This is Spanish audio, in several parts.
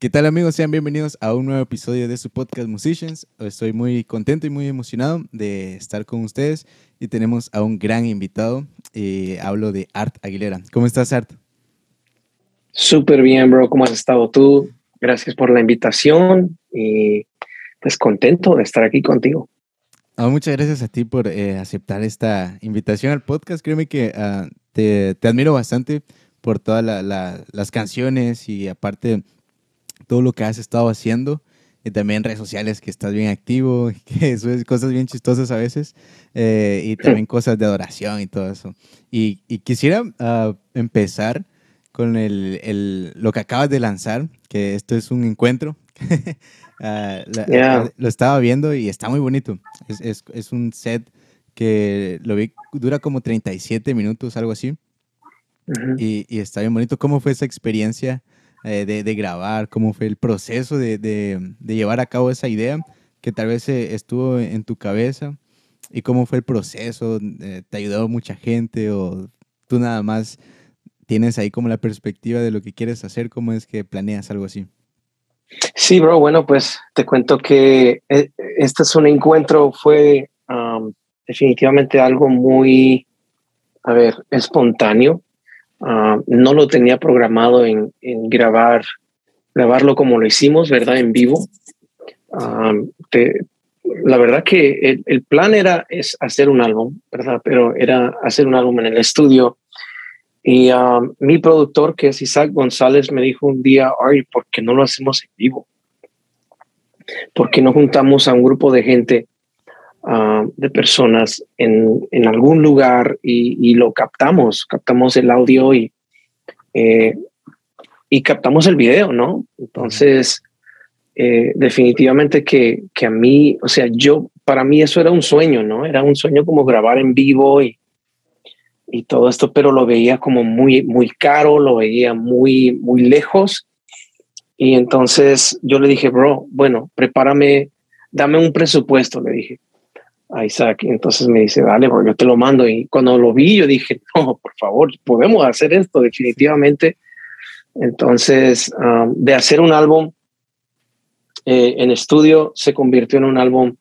¿Qué tal amigos? Sean bienvenidos a un nuevo episodio de su podcast Musicians. Estoy muy contento y muy emocionado de estar con ustedes y tenemos a un gran invitado. Eh, hablo de Art Aguilera. ¿Cómo estás, Art? Súper bien, bro. ¿Cómo has estado tú? Gracias por la invitación y pues contento de estar aquí contigo. Ah, muchas gracias a ti por eh, aceptar esta invitación al podcast. Créeme que ah, te, admiro bastante por todas las canciones y aparte todo lo que has estado haciendo y también redes sociales que estás bien activo, que eso es cosas bien chistosas a veces, eh, y también cosas de adoración y todo eso. Y, quisiera uh, empezar con el, el, lo que acabas de lanzar, que esto es un encuentro. uh, Lo estaba viendo y está muy bonito. Es, es, es, un set que lo vi, dura como 37 minutos, algo así. y, y, está bien bonito. ¿Cómo fue esa experiencia? Eh, de, grabar, cómo fue el proceso de, de, llevar a cabo esa idea que tal vez eh, estuvo en tu cabeza y cómo fue el proceso, eh, te ayudó mucha gente o tú nada más tienes ahí como la perspectiva de lo que quieres hacer, cómo es que planeas algo así. Sí, bro, bueno, pues te cuento que este es un encuentro, fue definitivamente algo muy, a ver, espontáneo. Ah, no lo tenía programado en, grabar, grabarlo como lo hicimos, ¿verdad? En vivo. Ah, la verdad que el, plan era es hacer un álbum, ¿verdad? Pero era hacer un álbum en el estudio. Y ah, mi productor, que es Isaac González, me dijo un día, Ari, ¿por qué no lo hacemos en vivo? ¿Por qué no juntamos a un grupo de gente Ah, de personas en, en algún lugar y, lo captamos, captamos el audio y, eh, y captamos el video, ¿no? Entonces, eh, definitivamente que, que a mí, o sea, yo, para mí eso era un sueño, ¿no? Era un sueño como grabar en vivo y, y todo esto, pero lo veía como muy, muy caro, lo veía muy, muy lejos. Y entonces yo le dije, bro, bueno, prepárame, dame un presupuesto, le dije a Isaac. entonces me dice, dale, yo te lo mando. Y cuando lo vi, yo dije, no, por favor, podemos hacer esto definitivamente. Entonces, um, de hacer un álbum eh, en estudio, se convirtió en un álbum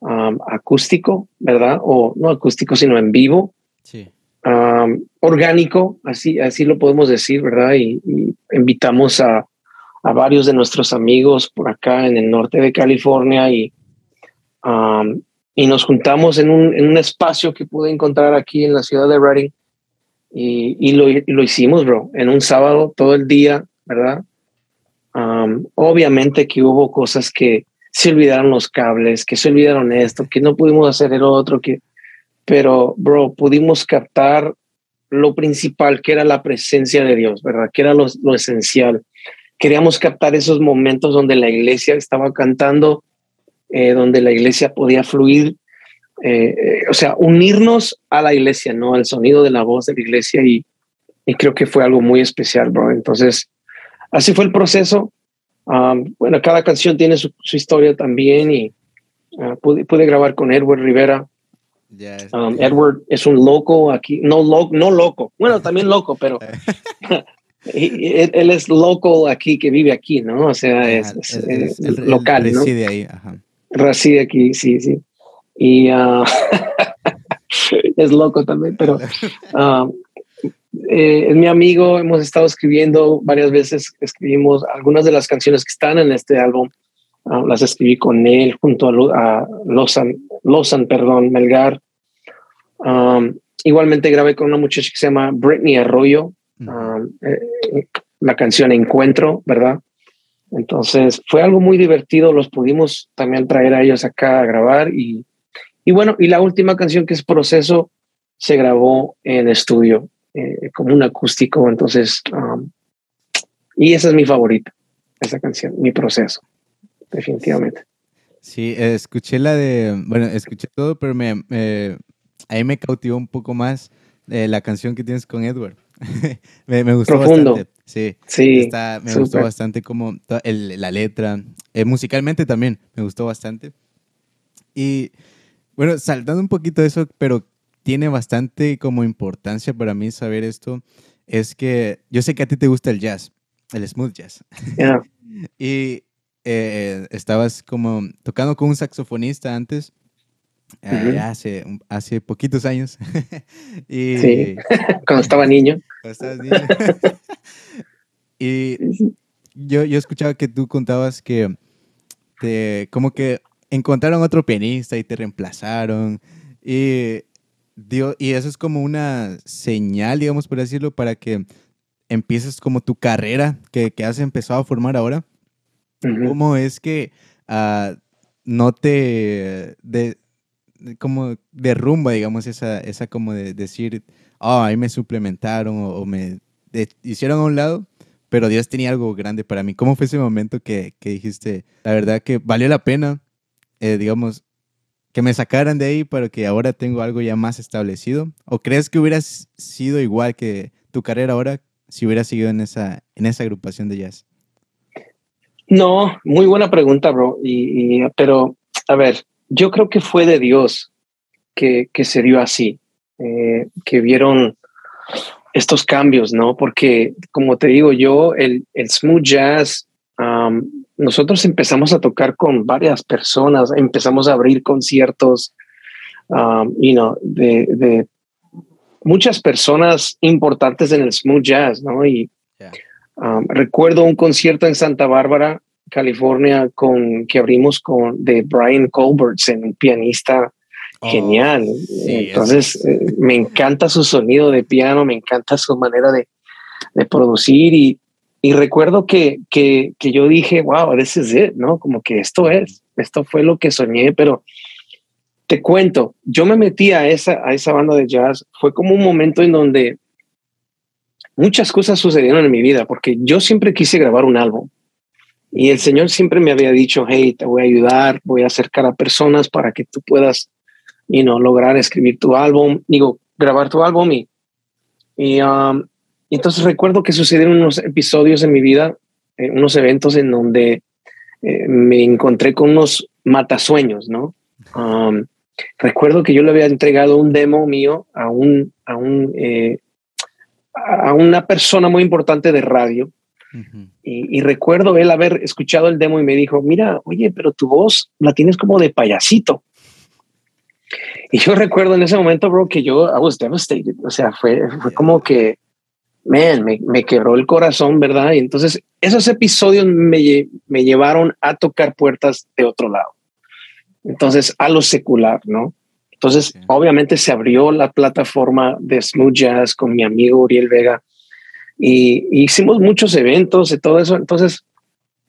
um, acústico, ¿verdad? O no acústico, sino en vivo. Sí. Um, orgánico, así, así lo podemos decir, ¿verdad? Y, invitamos a, a, varios de nuestros amigos por acá en el norte de California y y nos juntamos en un, en un, espacio que pude encontrar aquí en la ciudad de Reading y, y, lo, lo, hicimos, bro, en un sábado todo el día, ¿verdad? obviamente que hubo cosas que se olvidaron los cables, que se olvidaron esto, que no pudimos hacer el otro, que, pero, bro, pudimos captar lo principal, que era la presencia de Dios, ¿verdad? Que era lo, lo esencial. Queríamos captar esos momentos donde la iglesia estaba cantando eh, donde la iglesia podía fluir, eh, eh, o sea, unirnos a la iglesia, ¿no? Al sonido de la voz de la iglesia y, y creo que fue algo muy especial, bro. Entonces, así fue el proceso. Um, bueno, cada canción tiene su, historia también y uh, pude, pude, grabar con Edward Rivera. Um, Edward es un loco aquí, no, lo, no loco, bueno, también loco, pero él, es loco aquí, que vive aquí, ¿no? O sea, es, local. Reside ahí, ajá reside aquí, sí, sí. Y uh, es loco también, pero uh, eh, es mi amigo, hemos estado escribiendo varias veces, escribimos algunas de las canciones que están en este álbum, uh, las escribí con él junto a, a Lozan, perdón, Melgar. Um, igualmente grabé con una muchacha que se llama Britney Arroyo, um, eh, la canción Encuentro, ¿verdad? Entonces fue algo muy divertido, los pudimos también traer a ellos acá a grabar y, y bueno, y la última canción que es Proceso se grabó en estudio eh, como un acústico, entonces, um, y esa es mi favorita, esa canción, mi proceso, definitivamente. Sí, escuché la de, bueno, escuché todo, pero me, ahí me cautivó un poco más eh, la canción que tienes con Edward. me, me, gustó Profundo. bastante. Sí, sí me gustó bastante como la letra. Eh, musicalmente también me gustó bastante. Y bueno, saltando un poquito de eso, pero tiene bastante como importancia para mí saber esto, es que yo sé que a ti te gusta el jazz, el smooth jazz. y eh, estabas como tocando con un saxofonista antes, eh, hace, hace poquitos años. y, sí, cuando estaba niño. Cuando estabas niño. Y yo, yo escuchaba que tú contabas que te, como que encontraron otro pianista y te reemplazaron. Y, y eso es como una señal, digamos, por decirlo, para que empieces como tu carrera que, que has empezado a formar ahora. ¿Cómo es que uh, no te de, como derrumba, digamos, esa, esa como de decir, oh, ahí me suplementaron o, me hicieron a un lado, pero Dios tenía algo grande para mí. ¿Cómo fue ese momento que, dijiste, la verdad que valió la pena, eh, digamos, que me sacaran de ahí para que ahora tengo algo ya más establecido? ¿O crees que hubieras sido igual que tu carrera ahora si hubieras seguido en esa, en esa agrupación de jazz? No, muy buena pregunta, bro. Y, pero, a ver, yo creo que fue de Dios que, que se dio así, eh, que vieron estos cambios, ¿no? Porque, como te digo yo, el, el smooth jazz, nosotros empezamos a tocar con varias personas, empezamos a abrir conciertos, no de, de, muchas personas importantes en el smooth jazz, ¿no? Y recuerdo un concierto en Santa Bárbara, California, con que abrimos con de Brian Colbert, un pianista Oh, genial. Entonces, eh, me encanta su sonido de piano, me encanta su manera de, de producir y, y recuerdo que, que, que, yo dije, wow, this is it, ¿no? Como que esto es, esto fue lo que soñé, pero te cuento, yo me metí a esa, a esa banda de jazz, fue como un momento en donde muchas cosas sucedieron en mi vida, porque yo siempre quise grabar un álbum. Y el Señor siempre me había dicho, hey, te voy a ayudar, voy a acercar a personas para que tú puedas y no lograr escribir tu álbum, digo, grabar tu álbum y, y um, entonces recuerdo que sucedieron unos episodios en mi vida, eh, unos eventos en donde eh, me encontré con unos matasueños, ¿no? Um, recuerdo que yo le había entregado un demo mío a un, a un, eh, a una persona muy importante de radio. y, y, recuerdo él haber escuchado el demo y me dijo, mira, oye, pero tu voz la tienes como de payasito. Y yo recuerdo en ese momento, bro, que yo, I was devastated. O sea, fue, fue como que, man, me, me quebró el corazón, ¿verdad? Y entonces esos episodios me, me llevaron a tocar puertas de otro lado. Entonces, a lo secular, ¿no? Entonces, obviamente se abrió la plataforma de Smooth Jazz con mi amigo Uriel Vega y, hicimos muchos eventos y todo eso. Entonces,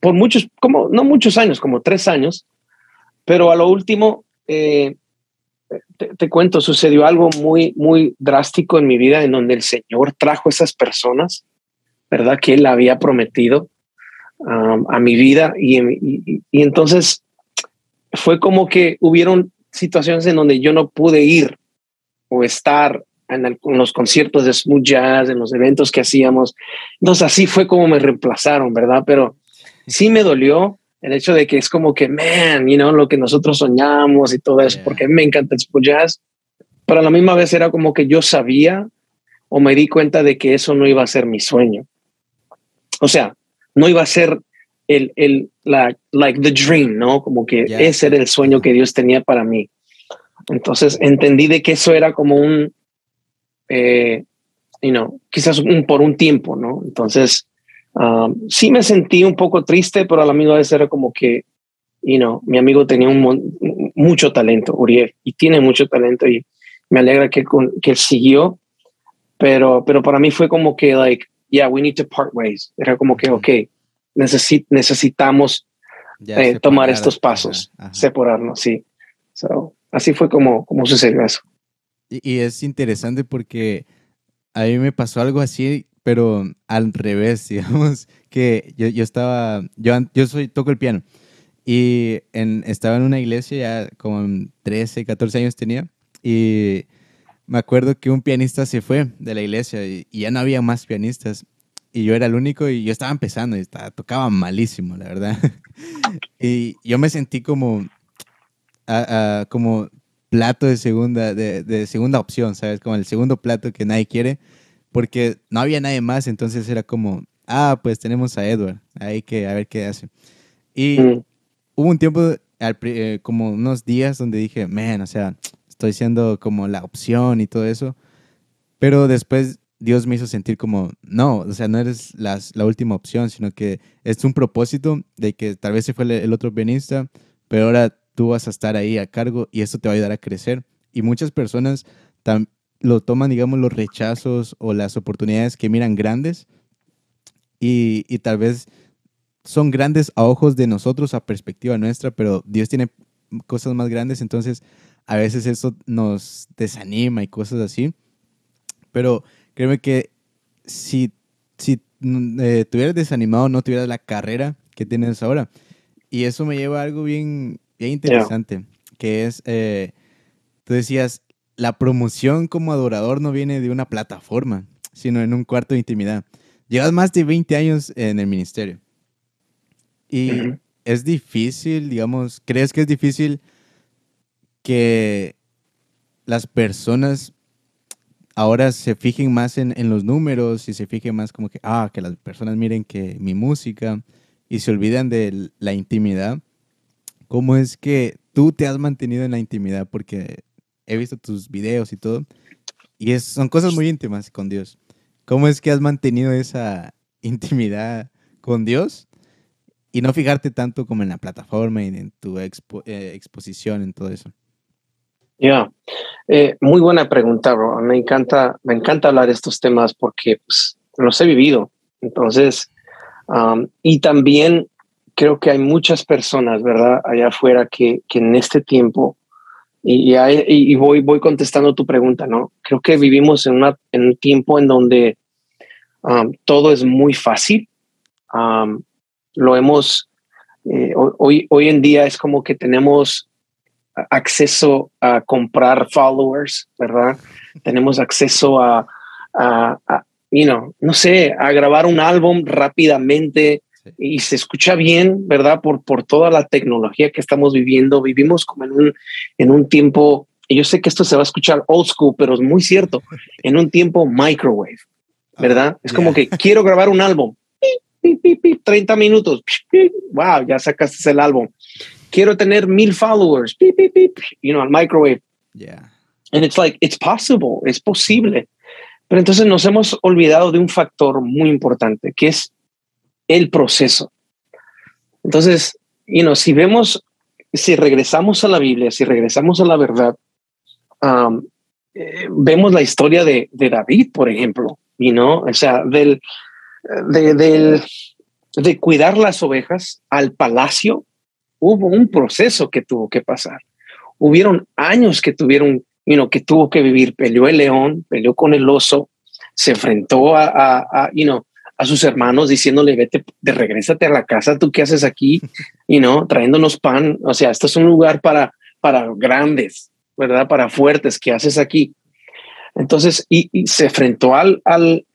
por muchos, como no muchos años, como tres años, pero a lo último, eh, te, cuento, sucedió algo muy, muy drástico en mi vida en donde el Señor trajo esas personas, ¿verdad? Que Él había prometido um, a mi vida y, entonces fue como que hubieron situaciones en donde yo no pude ir o estar en, los conciertos de smooth jazz, en los eventos que hacíamos. Entonces así fue como me reemplazaron, ¿verdad? Pero sí me dolió el hecho de que es como que, man, you know, lo que nosotros soñamos y todo eso, porque me encanta el jazz, pero a la misma vez era como que yo sabía o me di cuenta de que eso no iba a ser mi sueño. O sea, no iba a ser el, el la, like the dream, ¿no? Como que ese era el sueño que Dios tenía para mí. Entonces entendí de que eso era como un, eh, you know, quizás un, por un tiempo, ¿no? Entonces, Um, sí me sentí un poco triste, pero a la misma vez era como que, you know, mi amigo tenía un, mucho talento, Uriel, y tiene mucho talento y me alegra que, que siguió, pero, pero para mí fue como que, like, yeah, we need to part ways. Era como que, ok, necesitamos eh, tomar estos pasos, separarnos, sí. So, así fue como, como sucedió eso. Y, y es interesante porque a mí me pasó algo así pero al revés, digamos, que yo, yo estaba, yo, yo soy, toco el piano y en, estaba en una iglesia ya como 13, 14 años tenía y me acuerdo que un pianista se fue de la iglesia y, ya no había más pianistas y yo era el único y yo estaba empezando y estaba, tocaba malísimo, la verdad. y yo me sentí como, como plato de segunda, de, de segunda opción, ¿sabes? Como el segundo plato que nadie quiere porque no había nadie más, entonces era como, ah, pues tenemos a Edward, hay que a ver qué hace. Y mm. hubo un tiempo, eh, como unos días, donde dije, man, o sea, estoy siendo como la opción y todo eso. Pero después Dios me hizo sentir como, no, o sea, no eres la última opción, sino que es un propósito de que tal vez se fue el, otro pianista, pero ahora tú vas a estar ahí a cargo y eso te va a ayudar a crecer. Y muchas personas lo toman, digamos, los rechazos o las oportunidades que miran grandes y, y tal vez son grandes a ojos de nosotros, a perspectiva nuestra, pero Dios tiene cosas más grandes, entonces a veces eso nos desanima y cosas así. Pero créeme que si, si mm, eh, tuvieras desanimado, no tuvieras la carrera que tienes ahora. Y eso me lleva a algo bien, bien interesante, que es, eh, tú decías, la promoción como adorador no viene de una plataforma, sino en un cuarto de intimidad. Llevas más de 20 años en el ministerio. Y es difícil, digamos, ¿crees que es difícil que las personas ahora se fijen más en, los números y se fijen más como que, ah, que las personas miren que mi música y se olvidan de la intimidad. ¿Cómo es que tú te has mantenido en la intimidad? Porque he visto tus videos y todo y son cosas muy íntimas con Dios. ¿Cómo es que has mantenido esa intimidad con Dios y no fijarte tanto como en la plataforma y en tu eh, exposición, en todo eso? Ya, eh, muy buena pregunta, bro. Me encanta, me encanta hablar de estos temas porque pues, los he vivido. Entonces, y también creo que hay muchas personas, ¿verdad? Allá afuera que, que en este tiempo, y, y, voy, voy contestando tu pregunta, ¿no? Creo que vivimos en, una, en un tiempo en donde todo es muy fácil. lo hemos, eh, hoy, hoy en día es como que tenemos acceso a comprar followers, ¿verdad? Tenemos acceso a, a, you know, no sé, a grabar un álbum rápidamente y se escucha bien, ¿verdad? Por, por toda la tecnología que estamos viviendo. Vivimos como en un, en un tiempo, y yo sé que esto se va a escuchar old school, pero es muy cierto, en un tiempo microwave, ¿verdad? es como que quiero grabar un álbum. 30 minutos. Wow, ya sacaste el álbum quiero tener mil followers, you know, al microwave. Yeah. And it's like, it's possible, es posible. Pero entonces nos hemos olvidado de un factor muy importante, que es el proceso. Entonces, you know, si vemos, si regresamos a la Biblia, si regresamos a la verdad, um, eh, vemos la historia de, de, David, por ejemplo, y no, o sea, del, de, del, de cuidar las ovejas al palacio hubo un proceso que tuvo que pasar. Hubieron años que tuvieron, you know, que tuvo que vivir. Peleó el león, peleó con el oso, se enfrentó a, a, you know, a sus hermanos diciéndole, vete, de regrésate a la casa, tú qué haces aquí, y no trayéndonos pan. O sea, esto es un lugar para, para grandes, ¿verdad? Para fuertes, ¿qué haces aquí? Entonces, y, se enfrentó al, al,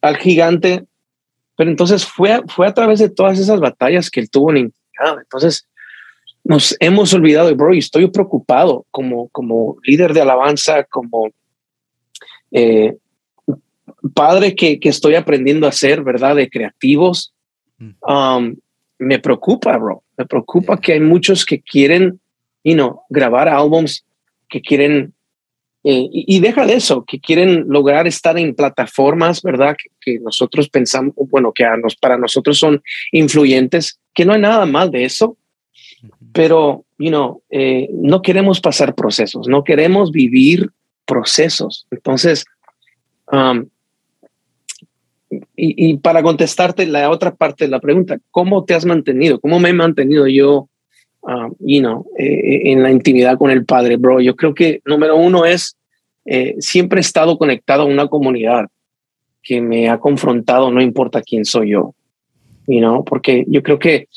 al, gigante, pero entonces fue, fue a través de todas esas batallas que él tuvo en Entonces, nos hemos olvidado, bro, y estoy preocupado como, como líder de alabanza, como eh, padre que, que, estoy aprendiendo a ser, ¿verdad? De creativos. Mm. Um, me preocupa, bro. Me preocupa que hay muchos que quieren, you know, grabar álbums, que quieren, eh, y, deja de eso, que quieren lograr estar en plataformas, ¿verdad? Que, nosotros pensamos, bueno, que a nos, para nosotros son influyentes, que no hay nada mal de eso pero, you know, eh, no queremos pasar procesos, no queremos vivir procesos. Entonces, um, y, para contestarte la otra parte de la pregunta, ¿cómo te has mantenido? ¿Cómo me he mantenido yo, um, you know, eh, en la intimidad con el Padre, bro? Yo creo que número uno es, eh, siempre he estado conectado a una comunidad que me ha confrontado, no importa quién soy yo, you know, porque yo creo que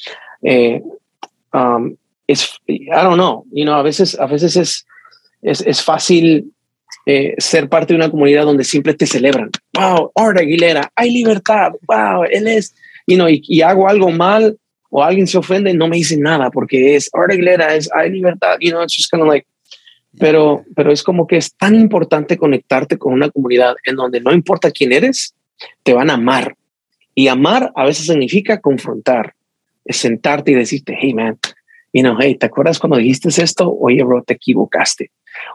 um, es, I don't know, you know, a veces, a veces es, es, es fácil eh, ser parte de una comunidad donde siempre te celebran. Wow, Art Aguilera, hay libertad. Wow, él es, you know, y, hago algo mal o alguien se ofende, no me dicen nada porque es Art Aguilera, es hay libertad. You know, it's just kind of like, pero, pero es como que es tan importante conectarte con una comunidad en donde no importa quién eres, te van a amar Y amar a veces significa confrontar, es sentarte y decirte, hey man, you know, hey, ¿te acuerdas cuando dijiste esto? Oye, bro, te equivocaste.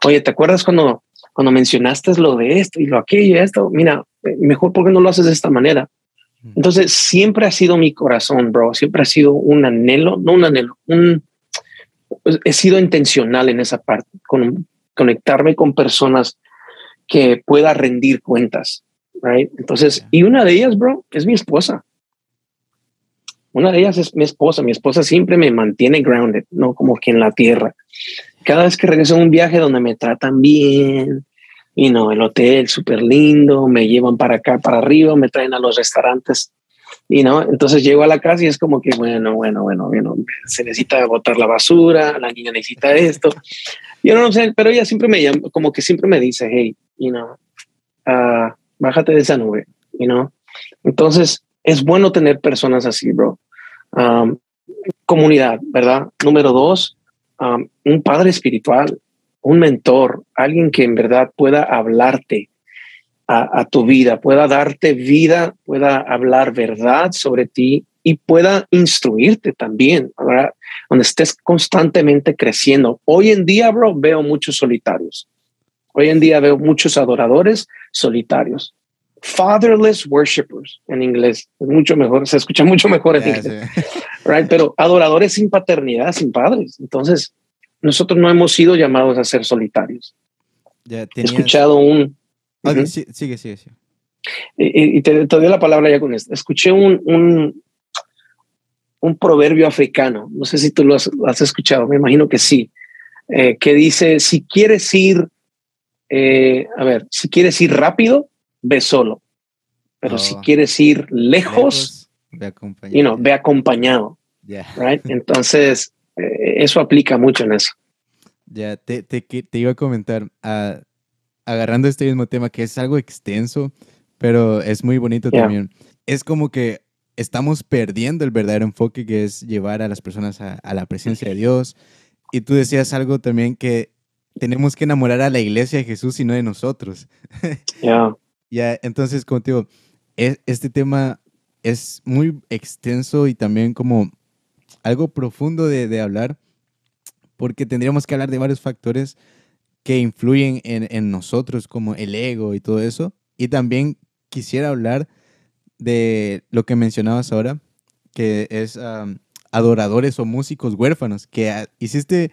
Oye, ¿te acuerdas cuando, cuando mencionaste lo de esto y lo aquello y esto? Mira, mejor porque no lo haces de esta manera. Entonces, siempre ha sido mi corazón, bro, siempre ha sido un anhelo, no un anhelo, un, pues, he sido intencional en esa parte, con conectarme con personas que pueda rendir cuentas, right? Entonces, y una de ellas, bro, es mi esposa. Una de ellas es mi esposa. Mi esposa siempre me mantiene grounded, no como que en la tierra. Cada vez que regreso a un viaje donde me tratan bien, y no, el hotel súper lindo, me llevan para acá, para arriba, me traen a los restaurantes. Y no, entonces llego a la casa y es como que, bueno, bueno, bueno, bueno, se necesita botar la basura, la niña necesita esto. Yo no sé, pero ella siempre me llama, como que siempre me dice, hey, you know, uh, bájate de esa nube, you know. Entonces, es bueno tener personas así, bro. Comunidad, ¿verdad? Número dos, um, un padre espiritual, un mentor, alguien que en verdad pueda hablarte a, tu vida, pueda darte vida, pueda hablar verdad sobre ti y pueda instruirte también, ¿verdad? Donde estés constantemente creciendo. Hoy en día, bro, veo muchos solitarios. Hoy en día veo muchos adoradores solitarios. Fatherless worshippers en inglés. Es mucho mejor, se escucha mucho mejor en inglés. Right? Pero adoradores sin paternidad, sin padres. Entonces, nosotros no hemos sido llamados a ser solitarios. He escuchado un... sigue, sigue, sigue. Y, te, doy la palabra ya con esto. Escuché un, un, un proverbio africano, no sé si tú lo has, escuchado, me imagino que sí, eh, que dice, si quieres ir, eh, a ver, si quieres ir rápido, ve solo, pero si oh. quieres ir lejos, ve acompañado. ve acompañado. Right? Entonces, eh, eso aplica mucho en eso. Ya, te, te, te iba a comentar, ah, agarrando este mismo tema, que es algo extenso, pero es muy bonito también. Es como que estamos perdiendo el verdadero enfoque que es llevar a las personas a, la presencia de Dios. Y tú decías algo también que tenemos que enamorar a la iglesia de Jesús y no de nosotros. Ya. ya, entonces, como te digo, e, este tema es muy extenso y también como algo profundo de, hablar, porque tendríamos que hablar de varios factores que influyen en, nosotros, como el ego y todo eso. Y también quisiera hablar de lo que mencionabas ahora, que es adoradores o músicos huérfanos, que hiciste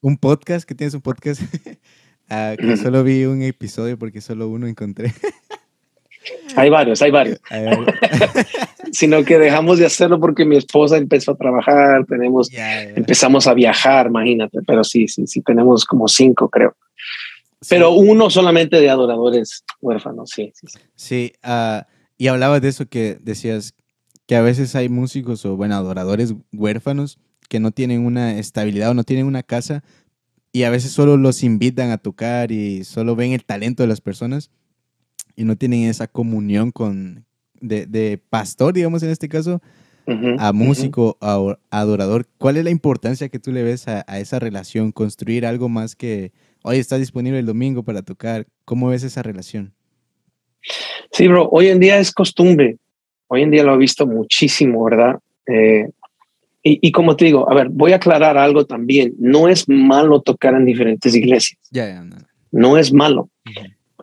un podcast, que tienes un podcast, ah, que solo vi un episodio porque solo uno encontré. Hay varios, hay varios. Sino que dejamos de hacerlo porque mi esposa empezó a trabajar, tenemos, empezamos a viajar, imagínate, pero sí, sí, sí, tenemos como cinco, creo. Pero uno solamente de adoradores huérfanos, sí. Sí, sí uh, y hablabas de eso que decías que a veces hay músicos o, bueno, adoradores huérfanos que no tienen una estabilidad o no tienen una casa y a veces solo los invitan a tocar y solo ven el talento de las personas y no tienen esa comunión con de, pastor, digamos en este caso, a músico, a adorador. ¿Cuál es la importancia que tú le ves a, esa relación? Construir algo más que, hoy está disponible el domingo para tocar. ¿Cómo ves esa relación? Sí, bro, hoy en día es costumbre. Hoy en día lo he visto muchísimo, ¿verdad? Eh, y, como te digo, a ver, voy a aclarar algo también. No es malo tocar en diferentes iglesias. Ya, no. no. es malo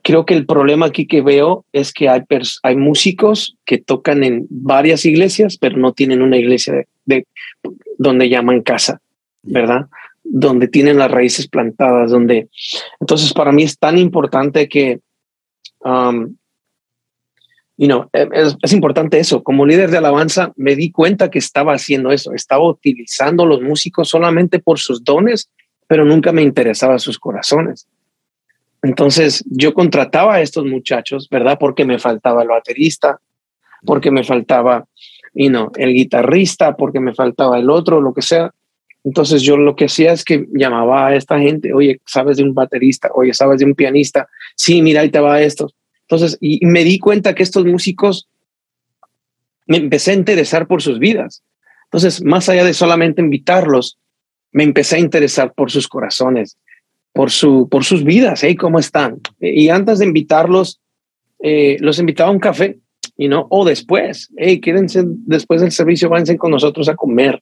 creo que el problema aquí que veo es que hay, hay músicos que tocan en varias iglesias, pero no tienen una iglesia de, donde llaman casa, ¿verdad? Donde tienen las raíces plantadas, donde... Entonces, para mí es tan importante que, um, you know, e, es, es importante eso. Como líder de alabanza, me di cuenta que estaba haciendo eso. Estaba utilizando los músicos solamente por sus dones, pero nunca me interesaba sus corazones. Entonces yo contrataba a estos muchachos, ¿verdad? Porque me faltaba el baterista, porque me faltaba, y no, el guitarrista, porque me faltaba el otro, lo que sea. Entonces yo lo que hacía es que llamaba a esta gente, oye, ¿sabes de un baterista? Oye, ¿sabes de un pianista? Sí, mira, ahí te va esto. Entonces, y me di cuenta que estos músicos me empecé a interesar por sus vidas. Entonces, más allá de solamente invitarlos, me empecé a interesar por sus corazones por, su, por sus vidas, ¿eh? ¿Cómo están? Y antes de invitarlos, eh, los invitaba a un café you know, o después, hey, quédense después del servicio, váyanse con nosotros a comer.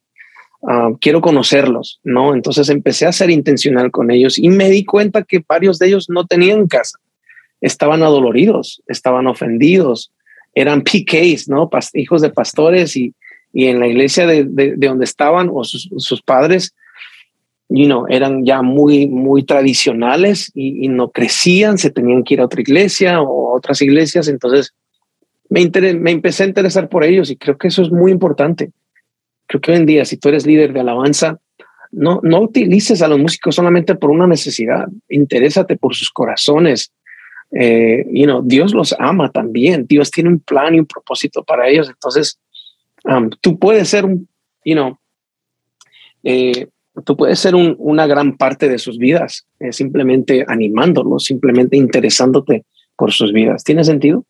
Ah, quiero conocerlos, ¿no? Entonces empecé a ser intencional con ellos y me di cuenta que varios de ellos no tenían casa, estaban adoloridos, estaban ofendidos, eran PKs, ¿no? hijos de pastores y, y en la iglesia de, de, donde estaban o sus, sus, padres, you know, eran ya muy, muy tradicionales y, y, no crecían, se tenían que ir a otra iglesia o otras iglesias, entonces me, me empecé a interesar por ellos y creo que eso es muy importante. Creo que hoy en día, si tú eres líder de alabanza, no, no utilices a los músicos solamente por una necesidad, interésate por sus corazones, eh, you know, Dios los ama también. Dios tiene un plan y un propósito para ellos. Entonces, um, tú puedes ser you know, eh, tú puedes ser una gran parte de sus vidas, eh, simplemente animándolos, simplemente interesándote por sus vidas. ¿Tiene sentido?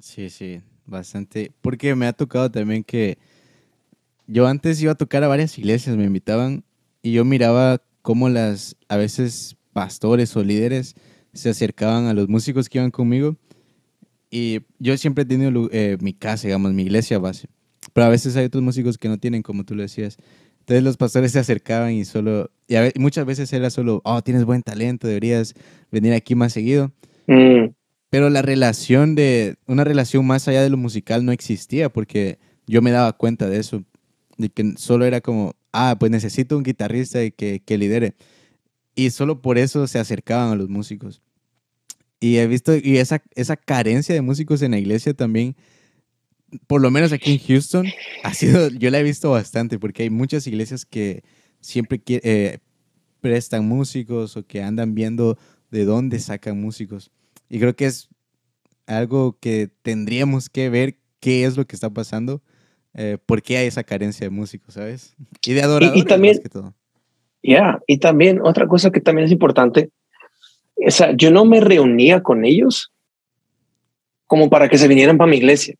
Sí, sí, bastante. Porque me ha tocado también que yo antes iba a tocar a varias iglesias, me invitaban y yo miraba cómo las, a veces, pastores o líderes se acercaban a los músicos que iban conmigo. Y yo siempre he tenido eh, mi casa, digamos, mi iglesia base. Pero a veces hay otros músicos que no tienen, como tú lo decías. Entonces los pastores se acercaban y solo, y, muchas veces era solo, oh, tienes buen talento, deberías venir aquí más seguido. Mm. Pero la relación de, una relación más allá de lo musical no existía porque yo me daba cuenta de eso, de que solo era como, ah, pues necesito un guitarrista que, que lidere. Y solo por eso se acercaban a los músicos. Y he visto, y esa, esa carencia de músicos en la iglesia también, por lo menos aquí en Houston, ha sido, yo la he visto bastante, porque hay muchas iglesias que siempre eh, prestan músicos o que andan viendo de dónde sacan músicos. Y creo que es algo que tendríamos que ver qué es lo que está pasando, eh, por qué hay esa carencia de músicos, ¿sabes? Y de adoradores, y, también, más que todo. Ya, y también otra cosa que también es importante, o sea, yo no me reunía con ellos como para que se vinieran para mi iglesia.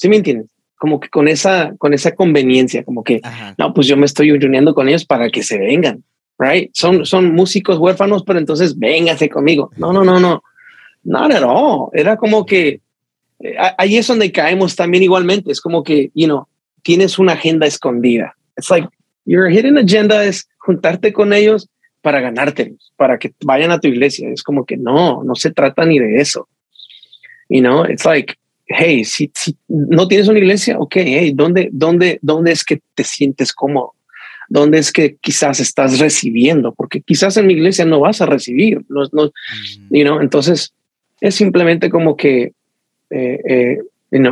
¿Sí me entiendes? Como que con esa, con esa conveniencia, como que, no, pues yo me estoy reuniendo con ellos para que se vengan, right? Son, son músicos huérfanos, pero entonces véngase conmigo. No, no, no, no. Not at all. Era como que eh, ahí es donde caemos también igualmente. Es como que, you know, tienes una agenda escondida. It's like your hidden agenda es juntarte con ellos para ganártelos, para que vayan a tu iglesia. Es como que no, no se trata ni de eso. You know, it's like, hey, si, si no tienes una iglesia, ok, hey, ¿dónde, dónde, ¿dónde es que te sientes cómodo? ¿Dónde es que quizás estás recibiendo? Porque quizás en mi iglesia no vas a recibir, no, no, mm. you know, entonces es simplemente como que eh, eh,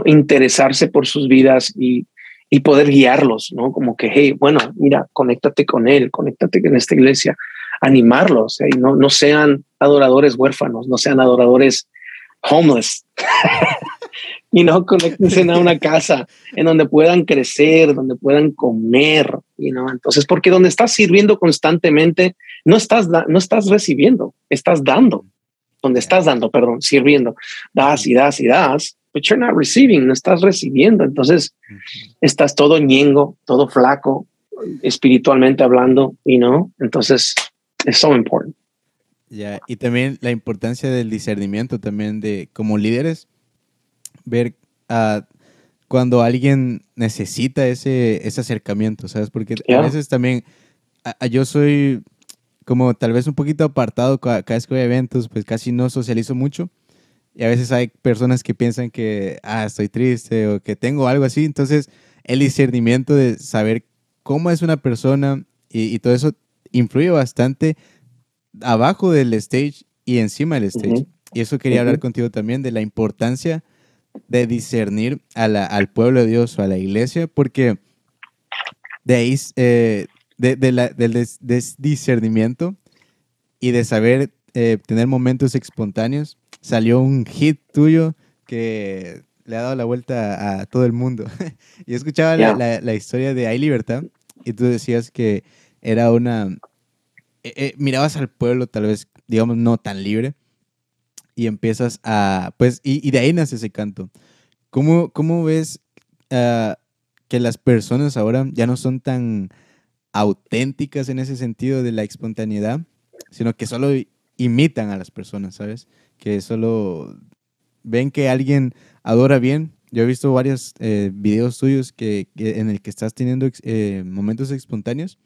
interesarse por sus vidas y, y poder guiarlos, ¿no? Como que, hey, bueno, mira, conéctate con él, conéctate con esta iglesia, animarlos, y no, no sean adoradores huérfanos, no sean adoradores homeless. y no conéctense a una casa en donde puedan crecer, donde puedan comer, y no entonces porque donde estás sirviendo constantemente no estás no estás recibiendo, estás dando. Donde estás dando, perdón, sirviendo, das y das y das, but you're not receiving, no estás recibiendo. Entonces estás todo ñengo, todo flaco, espiritualmente hablando, y no. Entonces es so important. Ya, y también la importancia del discernimiento también de como líderes, ver uh, cuando alguien necesita ese, ese acercamiento, ¿sabes? Porque a veces también yo soy como tal vez un poquito apartado cada, cada vez que voy a eventos, pues casi no socializo mucho y a veces hay personas que piensan que, ah, estoy triste o que tengo algo así. Entonces, el discernimiento de saber cómo es una persona y, todo eso influye bastante abajo del stage y encima del stage. Y eso quería hablar contigo también de la importancia de discernir a la, al pueblo de Dios o a la iglesia, porque de ahí, eh, de, la, del discernimiento y de saber eh, tener momentos espontáneos, salió un hit tuyo que le ha dado la vuelta a todo el mundo. Yo escuchaba la, historia de Hay Libertad y tú decías que era una... Eh, mirabas al pueblo tal vez, digamos, no tan libre y empiezas a... Pues, y, de ahí nace ese canto. ¿Cómo, cómo ves ah, que las personas ahora ya no son tan auténticas en ese sentido de la espontaneidad, sino que solo imitan a las personas, ¿sabes? Que solo ven que alguien adora bien yo he visto varios eh, videos tuyos que, en el que estás teniendo eh, momentos espontáneos.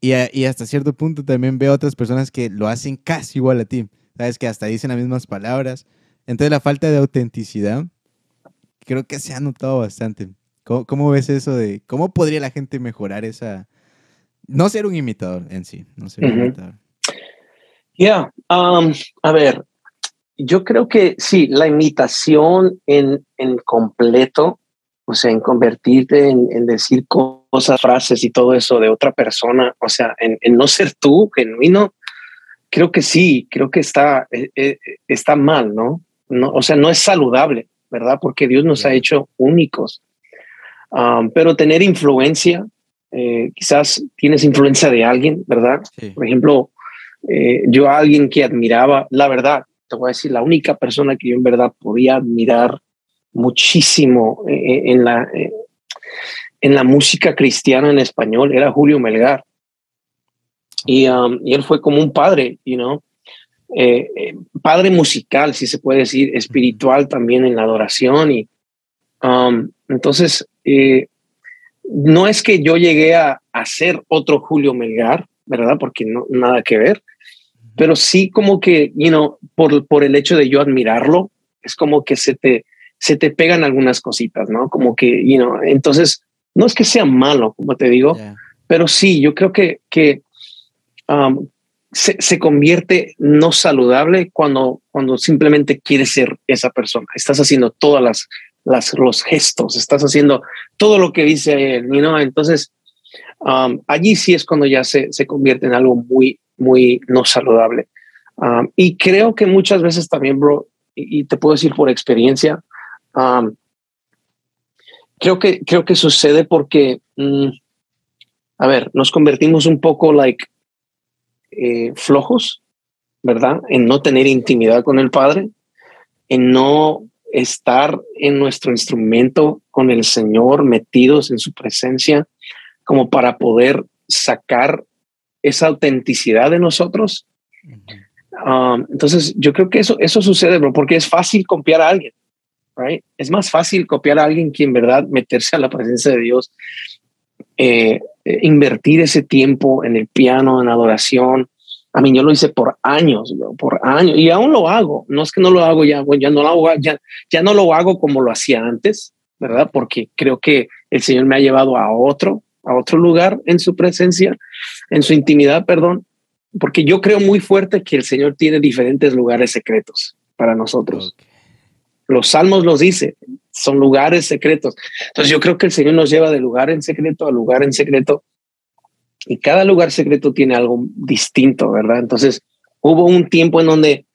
Y, y, hasta cierto punto también veo otras personas que lo hacen casi igual a ti. Sabes que hasta dicen las mismas palabras. Entonces la falta de autenticidad creo que se ha notado bastante. ¿Cómo, ¿Cómo, ves eso de cómo podría la gente mejorar esa... No ser un imitador en sí, no ser un imitador. Ya, um, a ver, yo creo que sí, la imitación en, en completo, o sea, en convertirte en, decir cosas, frases y todo eso de otra persona, o sea, en, no ser tú, genuino, creo que sí, creo que está, eh, eh, está mal, ¿no? ¿no? O sea, no es saludable, ¿verdad? Porque Dios nos ha hecho únicos. Um, pero tener influencia, eh, quizás tienes influencia de alguien, ¿verdad? Por ejemplo, yo a alguien que admiraba, la verdad, te voy a decir, la única persona que yo en verdad podía admirar muchísimo en la, en la música cristiana en español era Julio Melgar. Y, um, y él fue como un padre, you know, padre musical, si se puede decir, espiritual también en la adoración. Y um, entonces, no es que yo llegué a, ser otro Julio Melgar, ¿verdad? Porque no, nada que ver, pero sí como que, you know, por, por el hecho de yo admirarlo, es como que se te, se te pegan algunas cositas, ¿no? Como que, you know, entonces, no es que sea malo, como te digo, pero sí, yo creo que, que um, se, se, convierte no saludable cuando, cuando simplemente quieres ser esa persona. Estás haciendo todas las, los gestos, estás haciendo todo lo que dice él, know? entonces um, allí sí es cuando ya se, se convierte en algo muy, muy no saludable. Um, y creo que muchas veces también, bro, y, te puedo decir por experiencia, um, creo que creo que sucede porque, mm, a ver, nos convertimos un poco like eh, flojos, ¿verdad? En no tener intimidad con el Padre, en no estar en nuestro instrumento con el Señor, metidos en su presencia, como para poder sacar esa autenticidad de nosotros. Um, entonces, yo creo que eso, eso sucede, bro, porque es fácil copiar a alguien. Right? Es más fácil copiar a alguien que en verdad meterse a la presencia de Dios, eh, eh, invertir ese tiempo en el piano, en adoración. A mí yo lo hice por años, por años, y aún lo hago. No es que no lo hago ya, ya no lo hago, ya, ya no lo hago como lo hacía antes, ¿verdad? Porque creo que el Señor me ha llevado a otro, a otro lugar en su presencia, en su intimidad, perdón, porque yo creo muy fuerte que el Señor tiene diferentes lugares secretos para nosotros. Los salmos los dice, son lugares secretos. Entonces yo creo que el Señor nos lleva de lugar en secreto a lugar en secreto y cada lugar secreto tiene algo distinto, ¿verdad? Entonces hubo un tiempo en donde,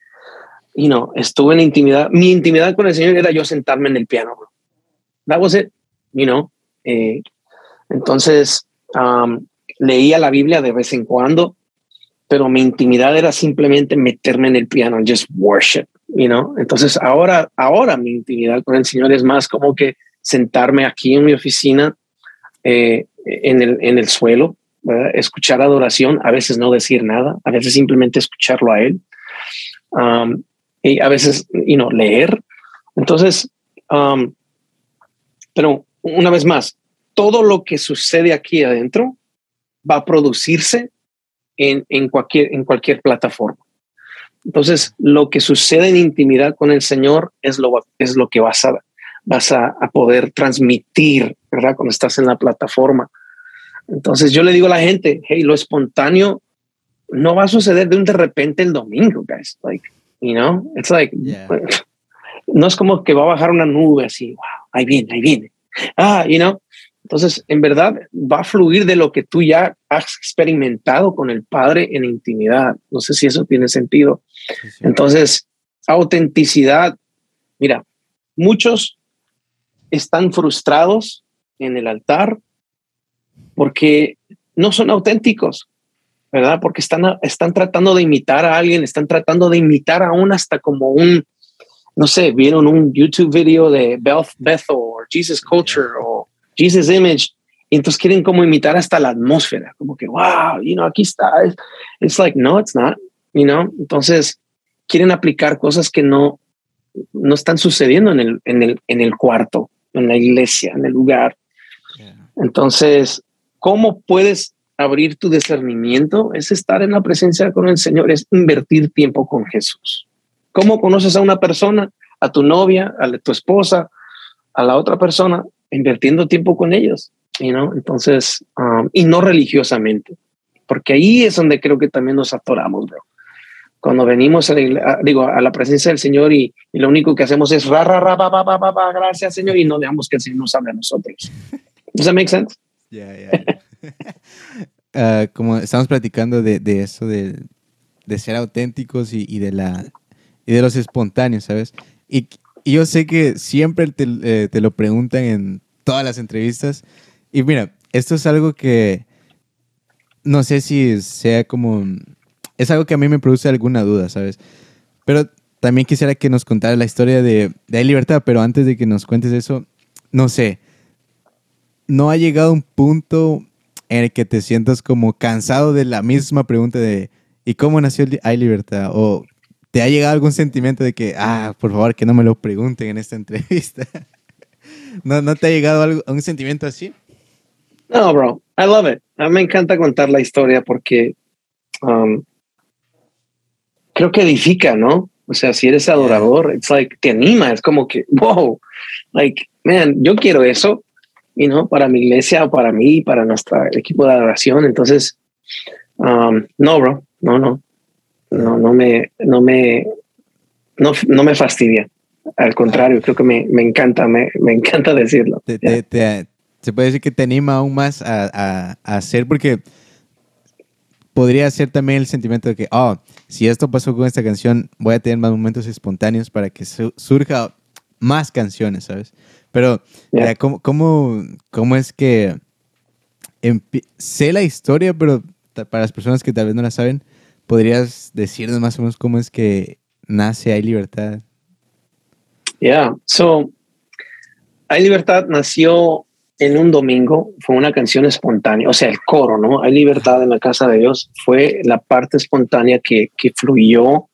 you know, estuve en intimidad. Mi intimidad con el Señor era yo sentarme en el piano. That was it, you know. Eh, entonces, leía la Biblia de vez en cuando, pero mi intimidad era simplemente meterme en el piano, just worship, you know. Entonces, ahora, ahora mi intimidad con el Señor es más como que sentarme aquí en mi oficina, eh, en, el, en el suelo, escuchar adoración, a veces no decir nada, a veces simplemente escucharlo a Él, y a veces, you know, leer. Entonces, pero una vez más, todo lo que sucede aquí adentro va a producirse en, en, cualquier, en cualquier plataforma. Entonces, lo que sucede en intimidad con el Señor es lo, es lo que vas, a, vas a, poder transmitir, ¿verdad? Cuando estás en la plataforma. Entonces, yo le digo a la gente, hey, lo espontáneo no va a suceder de un de repente el domingo, guys. Like, you know, it's like, no es como que va a bajar una nube así, wow, ahí viene, ahí viene. Ah, you know, entonces, en verdad, va a fluir de lo que tú ya has experimentado con el Padre en intimidad. No sé si eso tiene sentido. Entonces, autenticidad. Mira, muchos están frustrados en el altar porque no son auténticos, ¿verdad? Porque están, están tratando de imitar a alguien, están tratando de imitar aún hasta como un, no sé, vieron un YouTube video de Beth Bethel o Jesus Culture o Jesus Image. Y entonces quieren como imitar hasta la atmósfera, como que, wow, you know, aquí está. It's like, no, it's not, you know. Entonces quieren aplicar cosas que no, no están sucediendo en el, en el, en el cuarto, en la iglesia, en el lugar. Entonces, ¿cómo puedes abrir tu discernimiento? Es estar en la presencia con el Señor, es invertir tiempo con Jesús. ¿Cómo conoces a una persona, a tu novia, a tu esposa, a la otra persona? Invirtiendo tiempo con ellos, you Entonces, um, y no religiosamente, porque ahí es donde creo que también nos atoramos, bro cuando venimos a la, digo, a la presencia del Señor y, lo único que hacemos es ra, ra, ra, ba, ba, ba, ba, gracias Señor y no dejamos que el Señor nos hable a nosotros. ¿Does that make sense? Yeah, yeah. como estamos platicando de, de eso, de, de, ser auténticos y, y, de la, y de los espontáneos, ¿sabes? Y, y yo sé que siempre te, eh, te lo preguntan en todas las entrevistas. Y mira, esto es algo que no sé si sea como es algo que a mí me produce alguna duda, ¿sabes? Pero también quisiera que nos contara la historia de, de Hay Libertad, pero antes de que nos cuentes eso, no sé, ¿no ha llegado un punto en el que te sientas como cansado de la misma pregunta de ¿y cómo nació Hay Libertad? ¿O te ha llegado algún sentimiento de que, ah, por favor, que no me lo pregunten en esta entrevista? ¿No, ¿No te ha llegado algo, un sentimiento así? No, bro, I love it. A mí me encanta contar la historia porque um, creo que edifica, ¿no? O sea, si eres adorador, it's like, te anima, es como que, wow, like, man, yo quiero eso, y no para mi iglesia, para mí, para nuestro equipo de adoración. Entonces, um, no, bro, no, no, no, no me, no me, no, no me fastidia. Al contrario, creo que me, me encanta, me, me, encanta decirlo. se puede decir que te anima aún más a, a, a hacer, porque podría ser también el sentimiento de que, oh, si esto pasó con esta canción, voy a tener más momentos espontáneos para que surja más canciones, ¿sabes? Pero, ¿cómo, cómo, es que sé la historia, pero para las personas que tal vez no la saben, ¿podrías decirnos más o menos cómo es que nace Hay Libertad? Yeah, so Hay Libertad nació en un domingo fue una canción espontánea, o sea, el coro, ¿no? Hay libertad en la casa de Dios, fue la parte espontánea que, que fluyó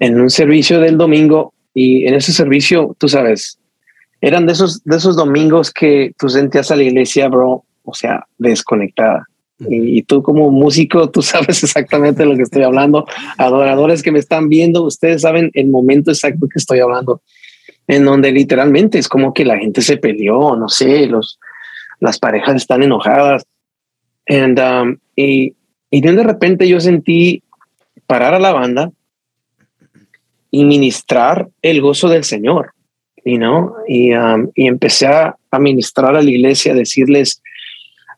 en un servicio del domingo y en ese servicio, tú sabes, eran de esos, de esos domingos que tú sentías a la iglesia, bro, o sea, desconectada. Y, tú como músico, tú sabes exactamente de lo que estoy hablando. Adoradores que me están viendo, ustedes saben el momento exacto que estoy hablando, en donde literalmente es como que la gente se peleó, no sé, los, las parejas están enojadas. And, um, y, y de repente yo sentí parar a la banda y ministrar el gozo del Señor, you know? y, um, y empecé a, a, ministrar a la iglesia, decirles,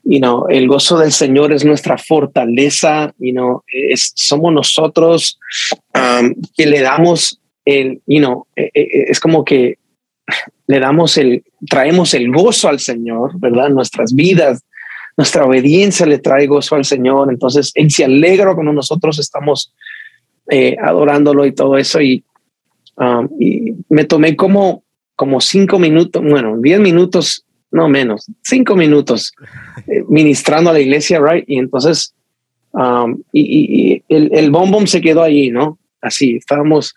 you know, el gozo del Señor es nuestra fortaleza, you know, es, somos nosotros um, que le damos el, you know, e, e, e, es como que le damos el, traemos el gozo al Señor, ¿verdad? Nuestras vidas, nuestra obediencia le trae gozo al Señor. Entonces, Él se alegra cuando nosotros estamos eh, adorándolo y todo eso. Y, um, y me tomé como, como cinco minutos, bueno, diez minutos, no menos, cinco minutos eh, ministrando a la iglesia, right? Y entonces, um, y, y, el, el se quedó allí, ¿no? Así, estábamos.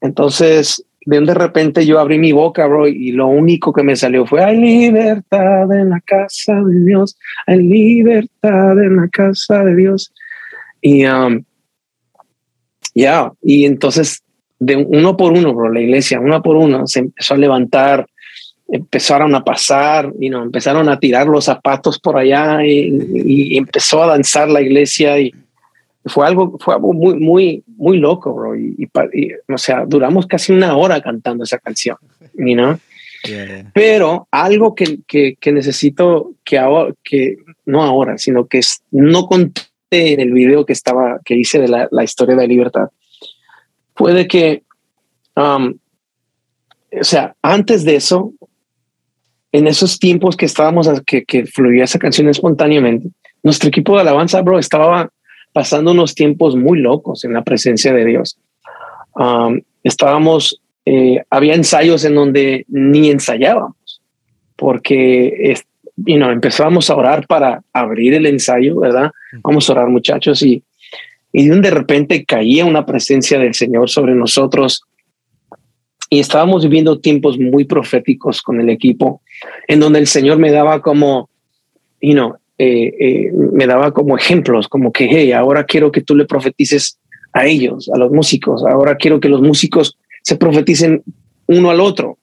Entonces, de de repente yo abrí mi boca, bro, y lo único que me salió fue, hay libertad en la casa de Dios, hay libertad en la casa de Dios. Y um, ya, y entonces de uno por uno, bro, la iglesia, uno por uno, se empezó a levantar, empezaron a pasar, y no empezaron a tirar los zapatos por allá y, y empezó a danzar la iglesia y fue algo, fue algo muy, muy, muy loco, bro. Y, o sea, duramos casi una hora cantando esa canción, you know? Pero algo que, que, que, necesito que ahora, que no ahora, sino que no conté en el video que estaba, que hice de la, la historia de la libertad, puede que, um, o sea, antes de eso, en esos tiempos que estábamos, que, que fluía esa canción espontáneamente, nuestro equipo de alabanza, bro, estaba pasando unos tiempos muy locos en la presencia de Dios. Um, estábamos, eh, había ensayos en donde ni ensayábamos, porque you know, empezábamos a orar para abrir el ensayo, ¿verdad? Vamos a orar muchachos y, y de repente caía una presencia del Señor sobre nosotros y estábamos viviendo tiempos muy proféticos con el equipo, en donde el Señor me daba como, you know, eh, eh, me daba como ejemplos, como que, hey, ahora quiero que tú le profetices a ellos, a los músicos, ahora quiero que los músicos se profeticen uno al otro.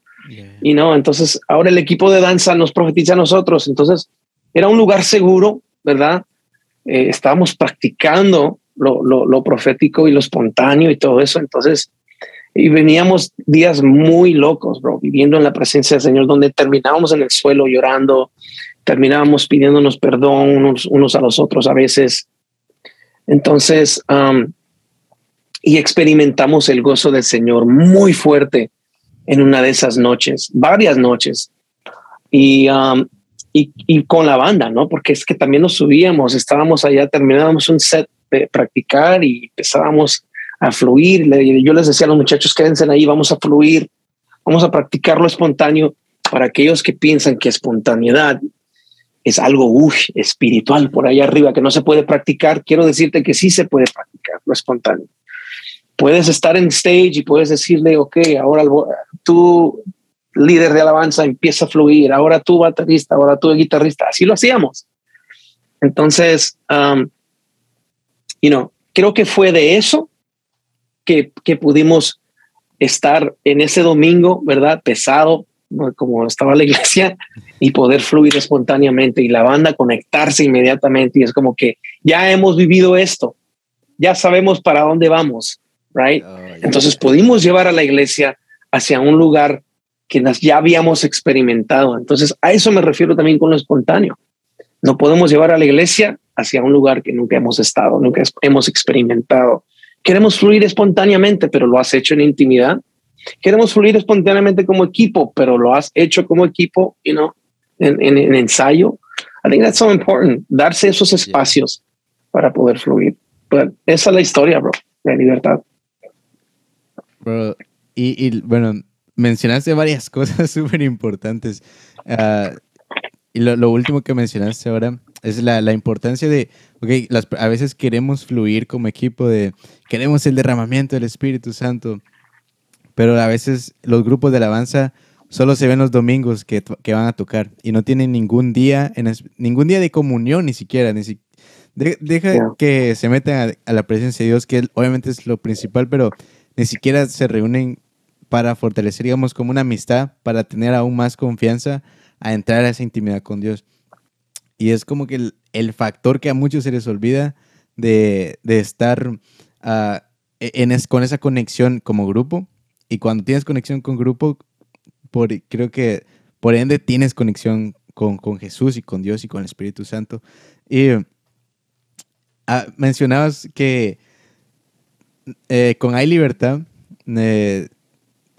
Y no, entonces ahora el equipo de danza nos profetiza a nosotros. Entonces era un lugar seguro, ¿verdad? Eh, estábamos practicando lo, lo, lo, profético y lo espontáneo y todo eso. Entonces, y veníamos días muy locos, bro, viviendo en la presencia del Señor, donde terminábamos en el suelo llorando, terminábamos pidiéndonos perdón unos, unos a los otros a veces. Entonces, um, y experimentamos el gozo del Señor muy fuerte en una de esas noches, varias noches. Y, um, y, y, con la banda, ¿no? Porque es que también nos subíamos, estábamos allá, terminábamos un set de practicar y empezábamos a fluir. Yo les decía a los muchachos, quédense ahí, vamos a fluir, vamos a practicar lo espontáneo para aquellos que piensan que espontaneidad es algo espiritual por ahí arriba que no se puede practicar. Quiero decirte que sí se puede practicar lo espontáneo puedes estar en stage y puedes decirle, ok, ahora tú, líder de alabanza, empieza a fluir, ahora tú baterista, ahora tú guitarrista, así lo hacíamos. Entonces, um, you know, creo que fue de eso que, que pudimos estar en ese domingo, ¿verdad? Pesado, como estaba la iglesia, y poder fluir espontáneamente y la banda conectarse inmediatamente. Y es como que ya hemos vivido esto, ya sabemos para dónde vamos right? Oh, Entonces pudimos llevar a la iglesia hacia un lugar que ya habíamos experimentado. Entonces a eso me refiero también con lo espontáneo. No podemos llevar a la iglesia hacia un lugar que nunca hemos estado, nunca hemos experimentado. Queremos fluir espontáneamente, pero lo has hecho en intimidad. Queremos fluir espontáneamente como equipo, pero lo has hecho como equipo, you know, en, en, ensayo. I think that's so important, darse esos espacios para poder fluir. Pero esa es la historia, bro, de libertad y, bueno, mencionaste varias cosas súper importantes. Ah, y lo, último que mencionaste ahora es la, la importancia de, ok, las, a veces queremos fluir como equipo, de queremos el derramamiento del Espíritu Santo, pero a veces los grupos de alabanza solo se ven los domingos que, que van a tocar y no tienen ningún día, en, ningún día de comunión ni siquiera, ni deja que se metan a, a, la presencia de Dios, que obviamente es lo principal, pero ni siquiera se reúnen para fortalecer, digamos, como una amistad, para tener aún más confianza a entrar a esa intimidad con Dios. Y es como que el, factor que a muchos se les olvida de, estar uh, en con esa conexión como grupo. Y cuando tienes conexión con grupo, por, creo que por ende tienes conexión con, con Jesús y con Dios y con el Espíritu Santo. Y uh, mencionabas que eh, con Hay Libertad, eh,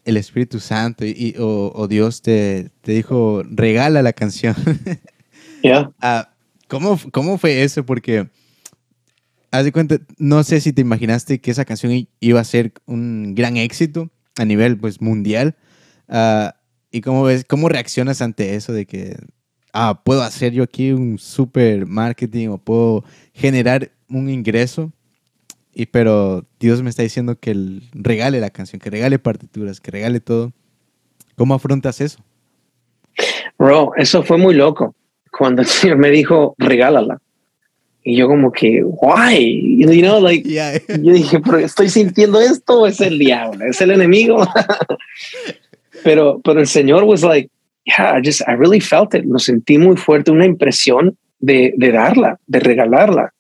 el Espíritu Santo y, o, Dios te, te, dijo, regala la canción. Ya. Ah, ¿cómo, ¿Cómo fue eso? Porque, haz de cuenta, no sé si te imaginaste que esa canción iba a ser un gran éxito a nivel pues, mundial. Ah, ¿Y cómo ves, cómo reaccionas ante eso de que, ah, puedo hacer yo aquí un super marketing o puedo generar un ingreso y pero Dios me está diciendo que regale la canción, que regale partituras, que regale todo. ¿Cómo afrontas eso? Bro, eso fue muy loco. Cuando el Señor me dijo, regálala. Y yo como que, why? You know, like, yo dije, pero estoy sintiendo esto, es el diablo, es el enemigo. pero, pero el Señor was like, yeah, I just, I really felt it. Lo sentí muy fuerte, una impresión de, de darla, de regalarla.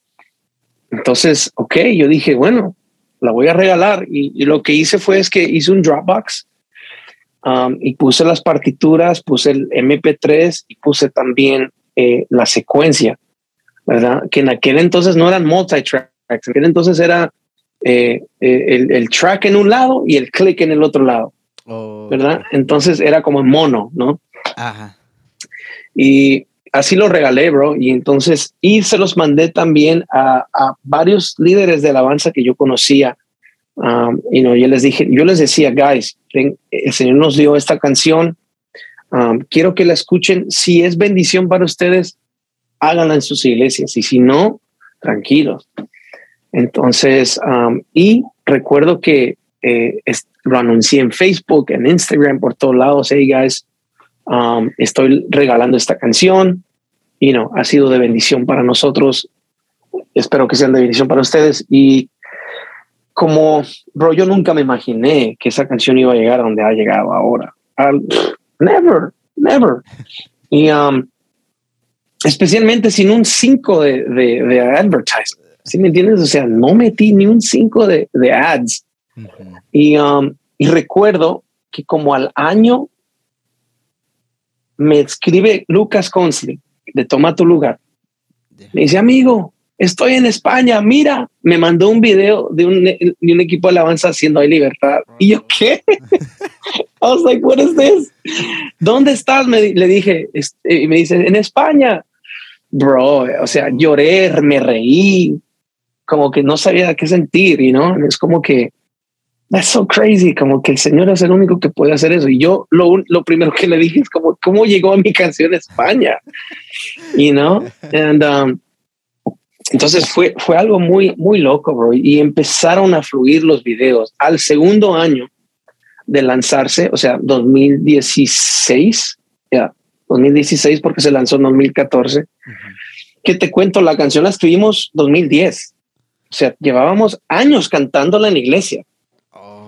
Entonces, ok, yo dije, bueno, la voy a regalar. Y, lo que hice fue es que hice un Dropbox um, y puse las partituras, puse el MP3 y puse también eh, la secuencia, ¿verdad? Que en aquel entonces no eran multi-tracks, en aquel entonces era eh, eh, el, el, track en un lado y el click en el otro lado, oh, ¿verdad? Entonces era como mono, ¿no? Ajá. Y así lo regalé, bro. Y entonces, y se los mandé también a, varios líderes de alabanza que yo conocía. Um, y no, yo les dije, yo les decía, guys, el Señor nos dio esta canción. Um, quiero que la escuchen. Si es bendición para ustedes, háganla en sus iglesias. Y si no, tranquilos. Entonces, um, y recuerdo que eh, lo anuncié en Facebook, en Instagram, por todos lados. Hey guys, um, estoy regalando esta canción. Y no, ha sido de bendición para nosotros. Espero que sean de bendición para ustedes. Y como, bro, yo nunca me imaginé que esa canción iba a llegar a donde ha llegado ahora. Never, never. Y um, especialmente sin un 5 de, de, de advertising. ¿Sí me entiendes? O sea, no metí ni un 5 de, de, ads. y, um, y recuerdo que como al año me escribe Lucas Consley de Toma tu lugar. Me dice, amigo, estoy en España, mira, me mandó un video de un, de un equipo de alabanza haciendo ahí libertad. Y yo, ¿qué? I was like, what is this? ¿Dónde estás? Me, le dije, este, y me dice, en España. Bro, o sea, lloré, me reí, como que no sabía qué sentir, y no, es como que, that's so crazy, como que el Señor es el único que puede hacer eso. Y yo lo, lo primero que le dije es como, ¿cómo llegó a mi canción España? You know? And, um, entonces fue, fue algo muy, muy loco, bro. Y empezaron a fluir los videos. Al segundo año de lanzarse, o sea, 2016, ya, 2016 porque se lanzó en 2014. Que te cuento, la canción la escribimos 2010. O sea, llevábamos años cantándola en iglesia.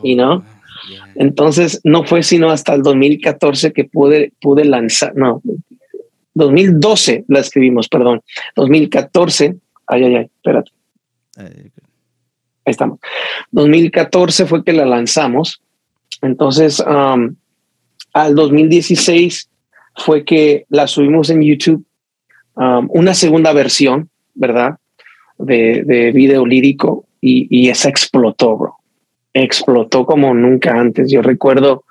y no, entonces no fue sino hasta el 2014 que pude, pude lanzar, no, 2012 la escribimos, perdón, 2014, ay, ay, ay, espérate. Ahí estamos. 2014 fue que la lanzamos. Entonces, um, al 2016 fue que la subimos en YouTube, um, una segunda versión, ¿verdad? De, de video lírico y, y, esa explotó, bro. Explotó como nunca antes. Yo recuerdo,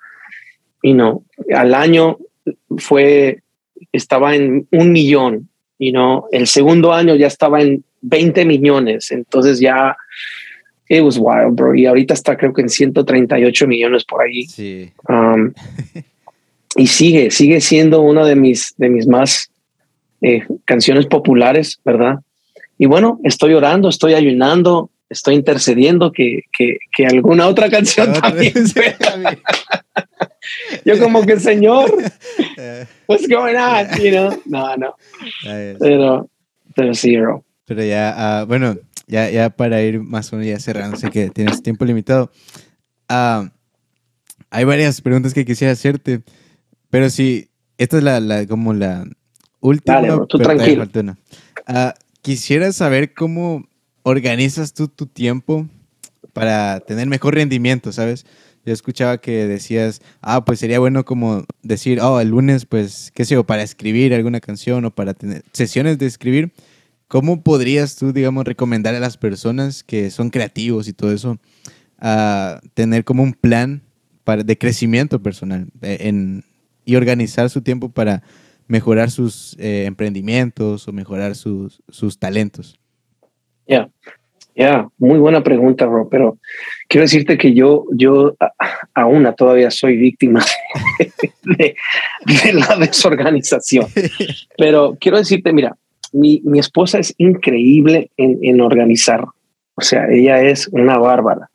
y no, al año fue, estaba en un millón, y no, el segundo año ya estaba en 20 millones. Entonces ya, it was wild, bro. Y ahorita está creo que en 138 millones por ahí. Sí. Um, y sigue, sigue siendo una de mis, de mis más eh, canciones populares, ¿verdad? Y bueno, estoy orando, estoy ayunando, estoy intercediendo que, que, que alguna otra canción también. Yo como que, Señor, what's going on? You know? No, no. Pero, pero sí, bro. Pero ya, uh, bueno, ya, ya para ir más o menos ya cerrando, sé que tienes tiempo limitado. Uh, hay varias preguntas que quisiera hacerte. Pero sí, esta es la, la como la última. Dale, tú tranquilo. Uh, quisiera saber cómo organizas tú tu tiempo para tener mejor rendimiento, ¿sabes? Yo escuchaba que decías, ah, pues sería bueno como decir, oh, el lunes, pues, qué sé yo, para escribir alguna canción o para tener sesiones de escribir. ¿Cómo podrías tú, digamos, recomendar a las personas que son creativos y todo eso a tener como un plan para, de crecimiento personal eh, en, y organizar su tiempo para mejorar sus eh, emprendimientos o mejorar sus, sus talentos? Ya, ya, muy buena pregunta, bro, pero quiero decirte que yo, yo aún todavía soy víctima de, la desorganización. Pero quiero decirte, mira, mi, mi esposa es increíble en, en organizar. O sea, ella es una bárbara.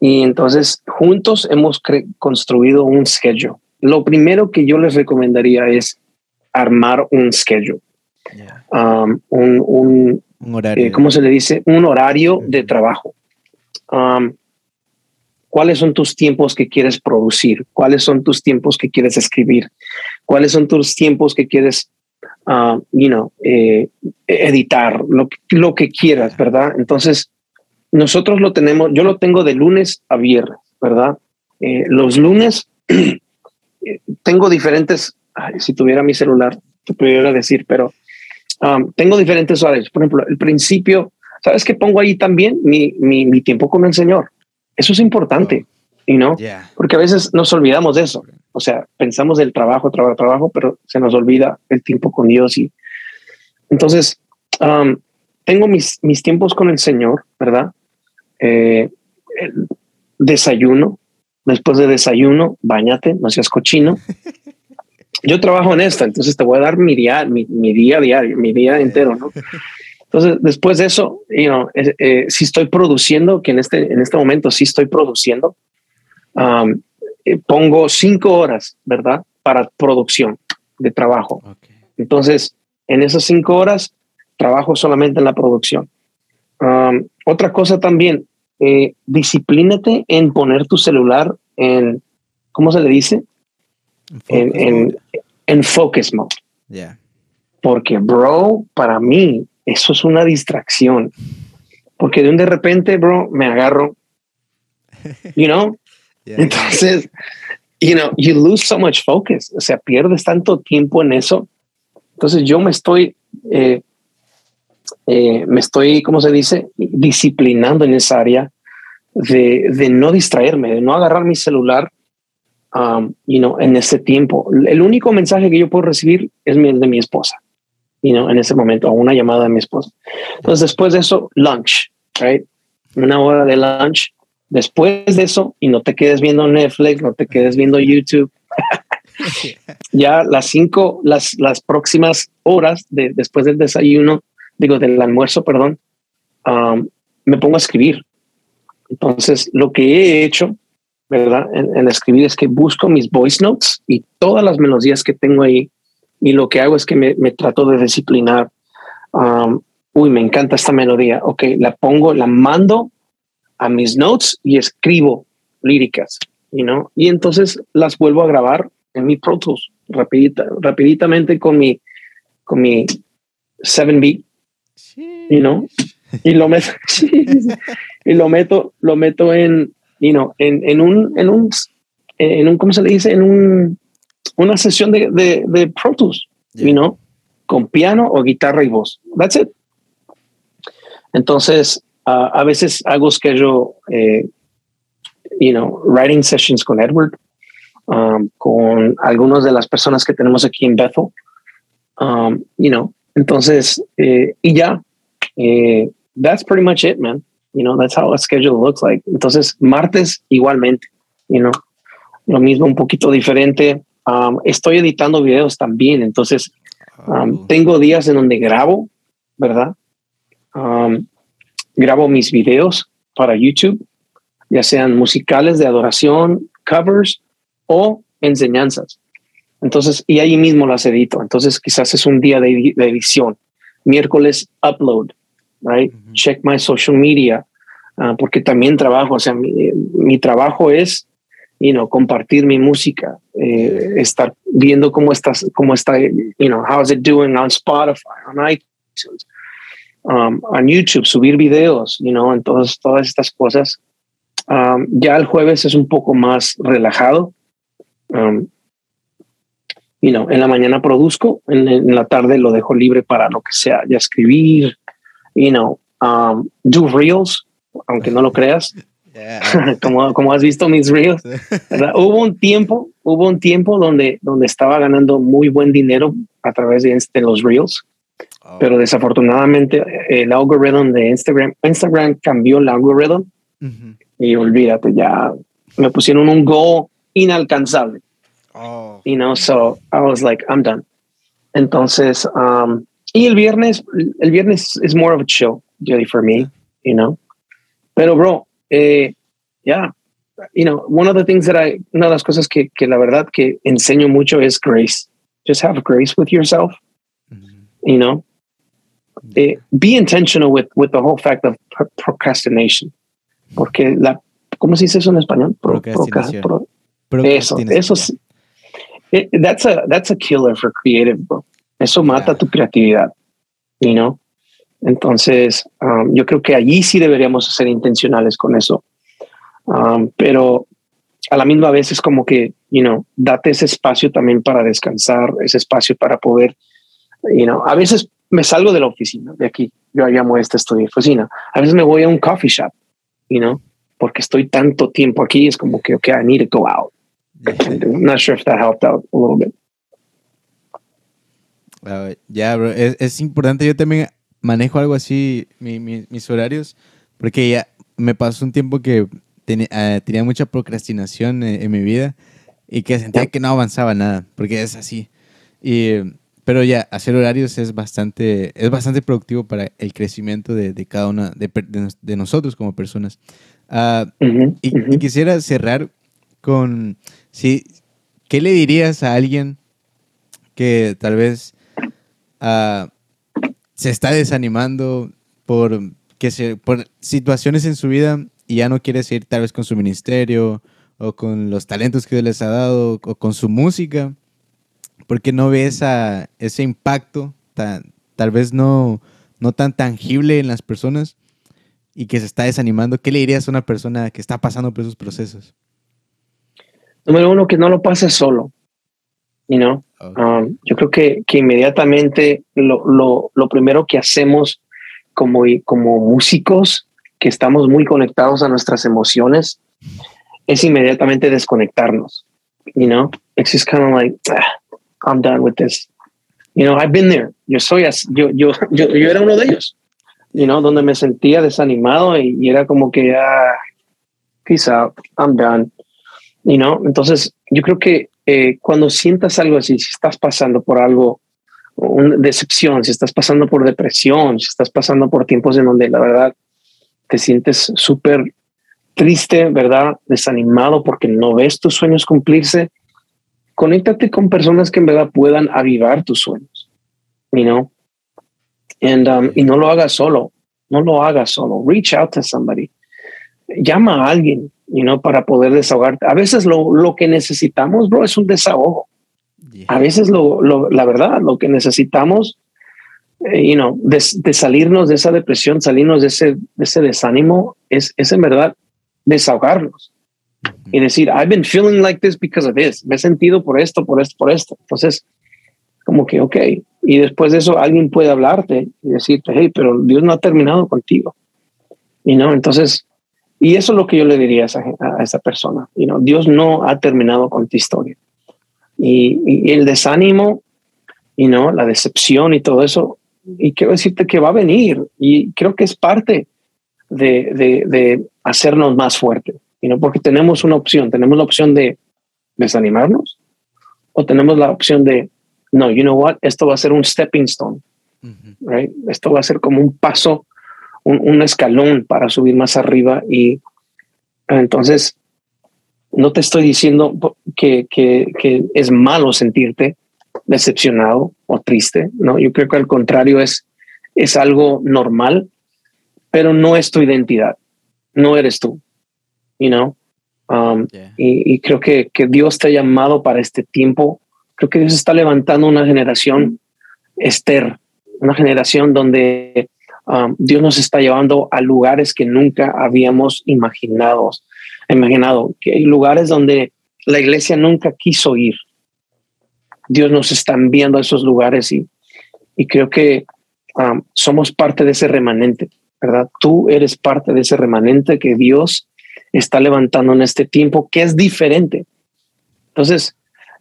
Y entonces juntos hemos construido un schedule lo primero que yo les recomendaría es armar un schedule. Um, un, horario. Eh, ¿Cómo se le dice? Un horario de trabajo. Um, ¿Cuáles son tus tiempos que quieres producir? ¿Cuáles son tus tiempos que quieres escribir? ¿Cuáles son tus tiempos que quieres, uh, you know, eh, editar? Lo, lo que quieras, ¿verdad? Entonces, nosotros lo tenemos, yo lo tengo de lunes a viernes, ¿verdad? Eh, los lunes tengo diferentes, si tuviera mi celular, te pudiera decir, pero um, tengo diferentes horarios. Por ejemplo, el principio, ¿sabes qué pongo ahí también? Mi, mi, mi tiempo con el Señor. Eso es importante, y no, porque a veces nos olvidamos de eso. O sea, pensamos del trabajo, trabajo, trabajo, pero se nos olvida el tiempo con Dios. Y entonces, um, tengo mis, mis tiempos con el Señor, ¿verdad? Eh, el desayuno, Después de desayuno, bañate, no seas cochino. Yo trabajo en esta, entonces te voy a dar mi día, mi, día diario, mi día entero, ¿no? Entonces, después de eso, you know, eh, si estoy produciendo, que en este, en este momento sí estoy produciendo, eh, pongo cinco horas, ¿verdad? Para producción de trabajo. Entonces, en esas cinco horas, trabajo solamente en la producción. otra cosa también, eh, disciplínate en poner tu celular en, ¿cómo se le dice? en, en, focus mode. Porque, bro, para mí, eso es una distracción. Porque de un de repente, bro, me agarro, you know? Entonces, you know, you lose so much focus. O sea, pierdes tanto tiempo en eso. Entonces, yo me estoy, eh, eh, me estoy, ¿cómo se dice? Disciplinando en esa área de, de no distraerme, de no agarrar mi celular um, you know, en ese tiempo. El único mensaje que yo puedo recibir es el de mi esposa, you know, en ese momento, o una llamada de mi esposa. Entonces, después de eso, lunch, right? Una hora de lunch. Después de eso, y no te quedes viendo Netflix, no te quedes viendo YouTube. ya las cinco, las, las próximas horas de, después del desayuno, digo, del almuerzo, perdón, um, me pongo a escribir. Entonces, lo que he hecho ¿verdad? En, escribir es que busco mis voice notes y todas las melodías que tengo ahí y lo que hago es que me, trato de disciplinar. Um, uy, me encanta esta melodía. Ok, la pongo, la mando a mis notes y escribo líricas, you know? y entonces las vuelvo a grabar en mi Pro Tools rapidita, rapiditamente con mi, con mi 7-beat, you know? y lo meto, y lo meto, lo meto en, you know, en, en, un, en, un, en un, ¿cómo se le dice? En un, una sesión de, de, de Pro Tools, you know, con piano o guitarra y voz. That's it. Entonces, uh, a veces hago schedule, eh, you know, writing sessions con Edward, um, con algunas de las personas que tenemos aquí en Bethel, um, you know, entonces, eh, y ya, eh, that's pretty much it, man. You know, that's how a schedule looks like. Entonces, martes igualmente, you know, lo mismo, un poquito diferente. Um, estoy editando videos también, entonces um, oh. tengo días en donde grabo, ¿verdad? Um, grabo mis videos para YouTube, ya sean musicales de adoración, covers o enseñanzas. Entonces, y ahí mismo las edito. Entonces, quizás es un día de, de edición. Miércoles, upload right? Check my social media, uh, porque también trabajo, o sea, mi, mi trabajo es, you know, compartir mi música, eh, estar viendo cómo estás, cómo está, you know, how is it doing on Spotify, on iTunes, um, on YouTube, subir videos, you know, en todas, estas cosas. Um, ya el jueves es un poco más relajado. Um, you know, en la mañana produzco, en, en, la tarde lo dejo libre para lo que sea, ya escribir, you know, um, do reels, aunque no lo creas. como, como has visto mis reels, hubo un tiempo, hubo un tiempo donde, donde estaba ganando muy buen dinero a través de, este, los reels, oh. pero desafortunadamente el algoritmo de Instagram, Instagram cambió el algoritmo y olvídate, ya me pusieron un goal inalcanzable. Oh. You know, so I was like, I'm done. Entonces, um, y el viernes, el viernes es more of a chill, Jody, for me, you know. Pero, bro, eh, yeah, you know, one of the things that I, una de las cosas que, que la verdad que enseño mucho es grace. Just have grace with yourself, you know. Eh, be intentional with, with the whole fact of procrastination. Porque la, ¿cómo se dice eso en español? Pro, procrastinación. Pro, eso, eso, it, that's a, that's a killer for creative, bro. Eso mata tu creatividad, you know? Entonces, um, yo creo que allí sí deberíamos ser intencionales con eso. Um, pero a la misma vez es como que, you know, date ese espacio también para descansar, ese espacio para poder, you know, a veces me salgo de la oficina, de aquí, yo llamo este estudio oficina, a veces me voy a un coffee shop, you know, porque estoy tanto tiempo aquí, es como que, okay, I need to go out. I'm not sure if that helped out a little bit. ya, bro, es, importante. Yo también manejo algo así, mis horarios, porque ya me pasó un tiempo que ah, tenía mucha procrastinación en, mi vida y que sentía que no avanzaba nada, porque es así. Y, pero ya, hacer horarios es bastante, es bastante productivo para el crecimiento de, cada una de, de, nosotros como personas. Ah, y, quisiera cerrar con, si, ¿qué le dirías a alguien que tal vez uh, se está desanimando por, que se, por situaciones en su vida y ya no quiere seguir tal vez con su ministerio o con los talentos que Dios les ha dado o con su música? Porque no ve esa, ese impacto tan, tal vez no, no tan tangible en las personas y que se está desanimando, ¿qué le dirías a una persona que está pasando por esos procesos? Número uno, que no lo pase solo. You know? Um, yo creo que, que inmediatamente lo, lo, lo, primero que hacemos como, como músicos, que estamos muy conectados a nuestras emociones, es inmediatamente desconectarnos. You know, it's just kind of like, ah, I'm done with this. You know, I've been there. Yo soy, yo, yo, yo, yo era uno de ellos you know, donde me sentía desanimado y, era como que, ah, peace out, I'm done, you know. Entonces, yo creo que eh, cuando sientas algo así, si estás pasando por algo, una decepción, si estás pasando por depresión, si estás pasando por tiempos en donde la verdad te sientes súper triste, ¿verdad? Desanimado porque no ves tus sueños cumplirse, conéctate con personas que en verdad puedan avivar tus sueños, you know? Um, y no lo hagas solo, no lo hagas solo. Reach out to somebody. Llama a alguien, you know, para poder desahogarte. A veces lo, lo que necesitamos, bro, es un desahogo. A veces lo, lo, la verdad, lo que necesitamos, eh, you know, de, de, salirnos de esa depresión, salirnos de ese, de ese desánimo, es, es en verdad desahogarnos y decir, I've been feeling like this because of this. Me he sentido por esto, por esto, por esto. Entonces, como que, ok, y después de eso alguien puede hablarte y decirte, hey, pero Dios no ha terminado contigo. Y no, entonces, y eso es lo que yo le diría a esa, a esa persona. You know, Dios no ha terminado con tu historia. Y, y el desánimo, y no, la decepción y todo eso, y quiero decirte que va a venir y creo que es parte de, de, de hacernos más fuertes, y no porque tenemos una opción, tenemos la opción de desanimarnos o tenemos la opción de no, you know what, esto va a ser un stepping stone, right? Esto va a ser como un paso, un, escalón para subir más arriba y entonces no te estoy diciendo que, que, que, es malo sentirte decepcionado o triste, no, yo creo que al contrario es, es algo normal, pero no es tu identidad, no eres tú, you know? Um, y, y, creo que, que Dios te ha llamado para este tiempo Creo que Dios está levantando una generación Esther, una generación donde um, Dios nos está llevando a lugares que nunca habíamos imaginado, imaginado, que hay lugares donde la iglesia nunca quiso ir. Dios nos está enviando a esos lugares y, y creo que um, somos parte de ese remanente, ¿verdad? Tú eres parte de ese remanente que Dios está levantando en este tiempo, que es diferente. Entonces,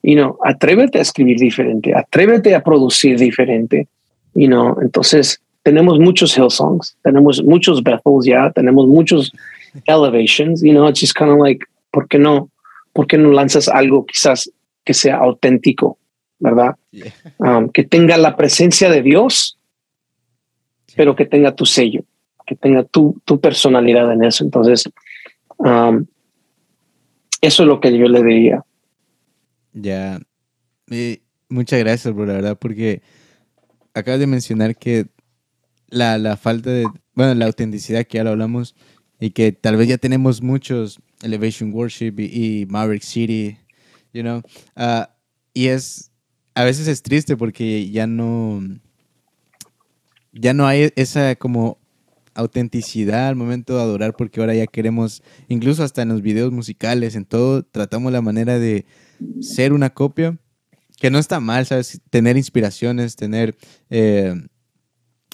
you know, atrévete a escribir diferente, atrévete a producir diferente, you know, entonces tenemos muchos Hillsongs, tenemos muchos Bethels ya, tenemos muchos Elevations, you know, it's just kind of like, ¿por qué no? ¿Por qué no lanzas algo quizás que sea auténtico, verdad? Um, que tenga la presencia de Dios, pero que tenga tu sello, que tenga tu, tu personalidad en eso. Entonces, eso es lo que yo le diría. Ya. muchas gracias, bro, la verdad, porque acabas de mencionar que la, la, falta de, bueno, la autenticidad que ya lo hablamos y que tal vez ya tenemos muchos Elevation Worship y, Maverick City, you know, uh, y es, a veces es triste porque ya no, ya no hay esa como autenticidad al momento de adorar porque ahora ya queremos, incluso hasta en los videos musicales, en todo, tratamos la manera de ser una copia, que no está mal, ¿sabes? Tener inspiraciones, tener eh,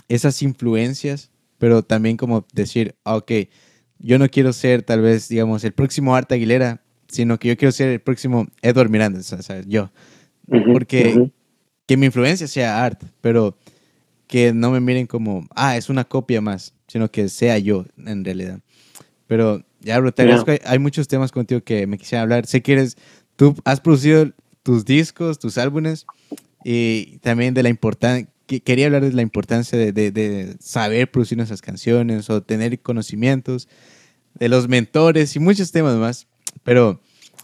esas influencias, pero también como decir, ah, ok, yo no quiero ser tal vez, digamos, el próximo Art Aguilera, sino que yo quiero ser el próximo Edward Miranda, ¿sabes? Yo. Porque que mi influencia sea art, pero que no me miren como, ah, es una copia más, sino que sea yo en realidad. Pero ya, bro, hay, muchos temas contigo que me quisiera hablar. Sé que eres Tú has producido tus discos, tus álbumes y también de la importancia, quería hablar de la importancia de, saber producir nuestras canciones o tener conocimientos, de los mentores y muchos temas más. Pero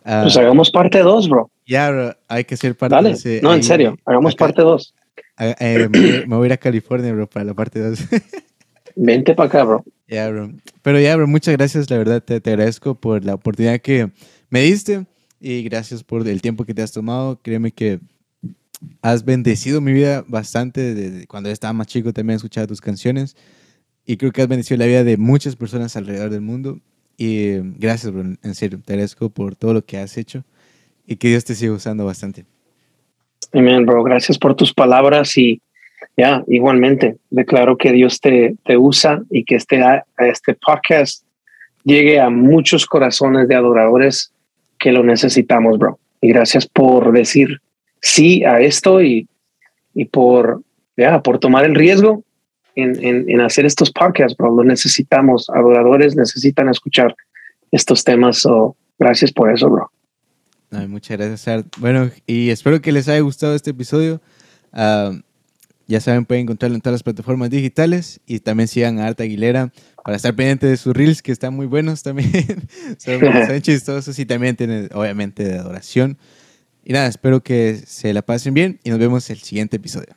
Ah, pues hagamos parte 2, bro. Ya, bro, hay que ser parte Dale. no, en serio, hagamos parte 2. Eh, me, voy a ir a California, bro, para la parte 2. Vente para acá, bro. Ya, bro. Pero ya, bro, muchas gracias, la verdad, te, te agradezco por la oportunidad que me diste y gracias por el tiempo que te has tomado. Créeme que has bendecido mi vida bastante. Desde cuando estaba más chico también escuchaba tus canciones y creo que has bendecido la vida de muchas personas alrededor del mundo. Y gracias, bro, en serio, te agradezco por todo lo que has hecho y que Dios te siga usando bastante. Amén, bro. Gracias por tus palabras y ya, igualmente, declaro que Dios te, te usa y que este, este podcast llegue a muchos corazones de adoradores que lo necesitamos, bro. Y gracias por decir sí a esto y, y por, ya, por tomar el riesgo en, en, en, hacer estos podcasts, bro. Lo necesitamos. Adoradores necesitan escuchar estos temas. gracias por eso, bro. Muchas gracias, Bueno, y espero que les haya gustado este episodio. Ah, ya saben, pueden encontrarlo en todas las plataformas digitales y también sigan a Arta Aguilera para estar pendiente de sus reels que están muy buenos también. son, son chistosos y también tienen, obviamente, de adoración. Y nada, espero que se la pasen bien y nos vemos el siguiente episodio.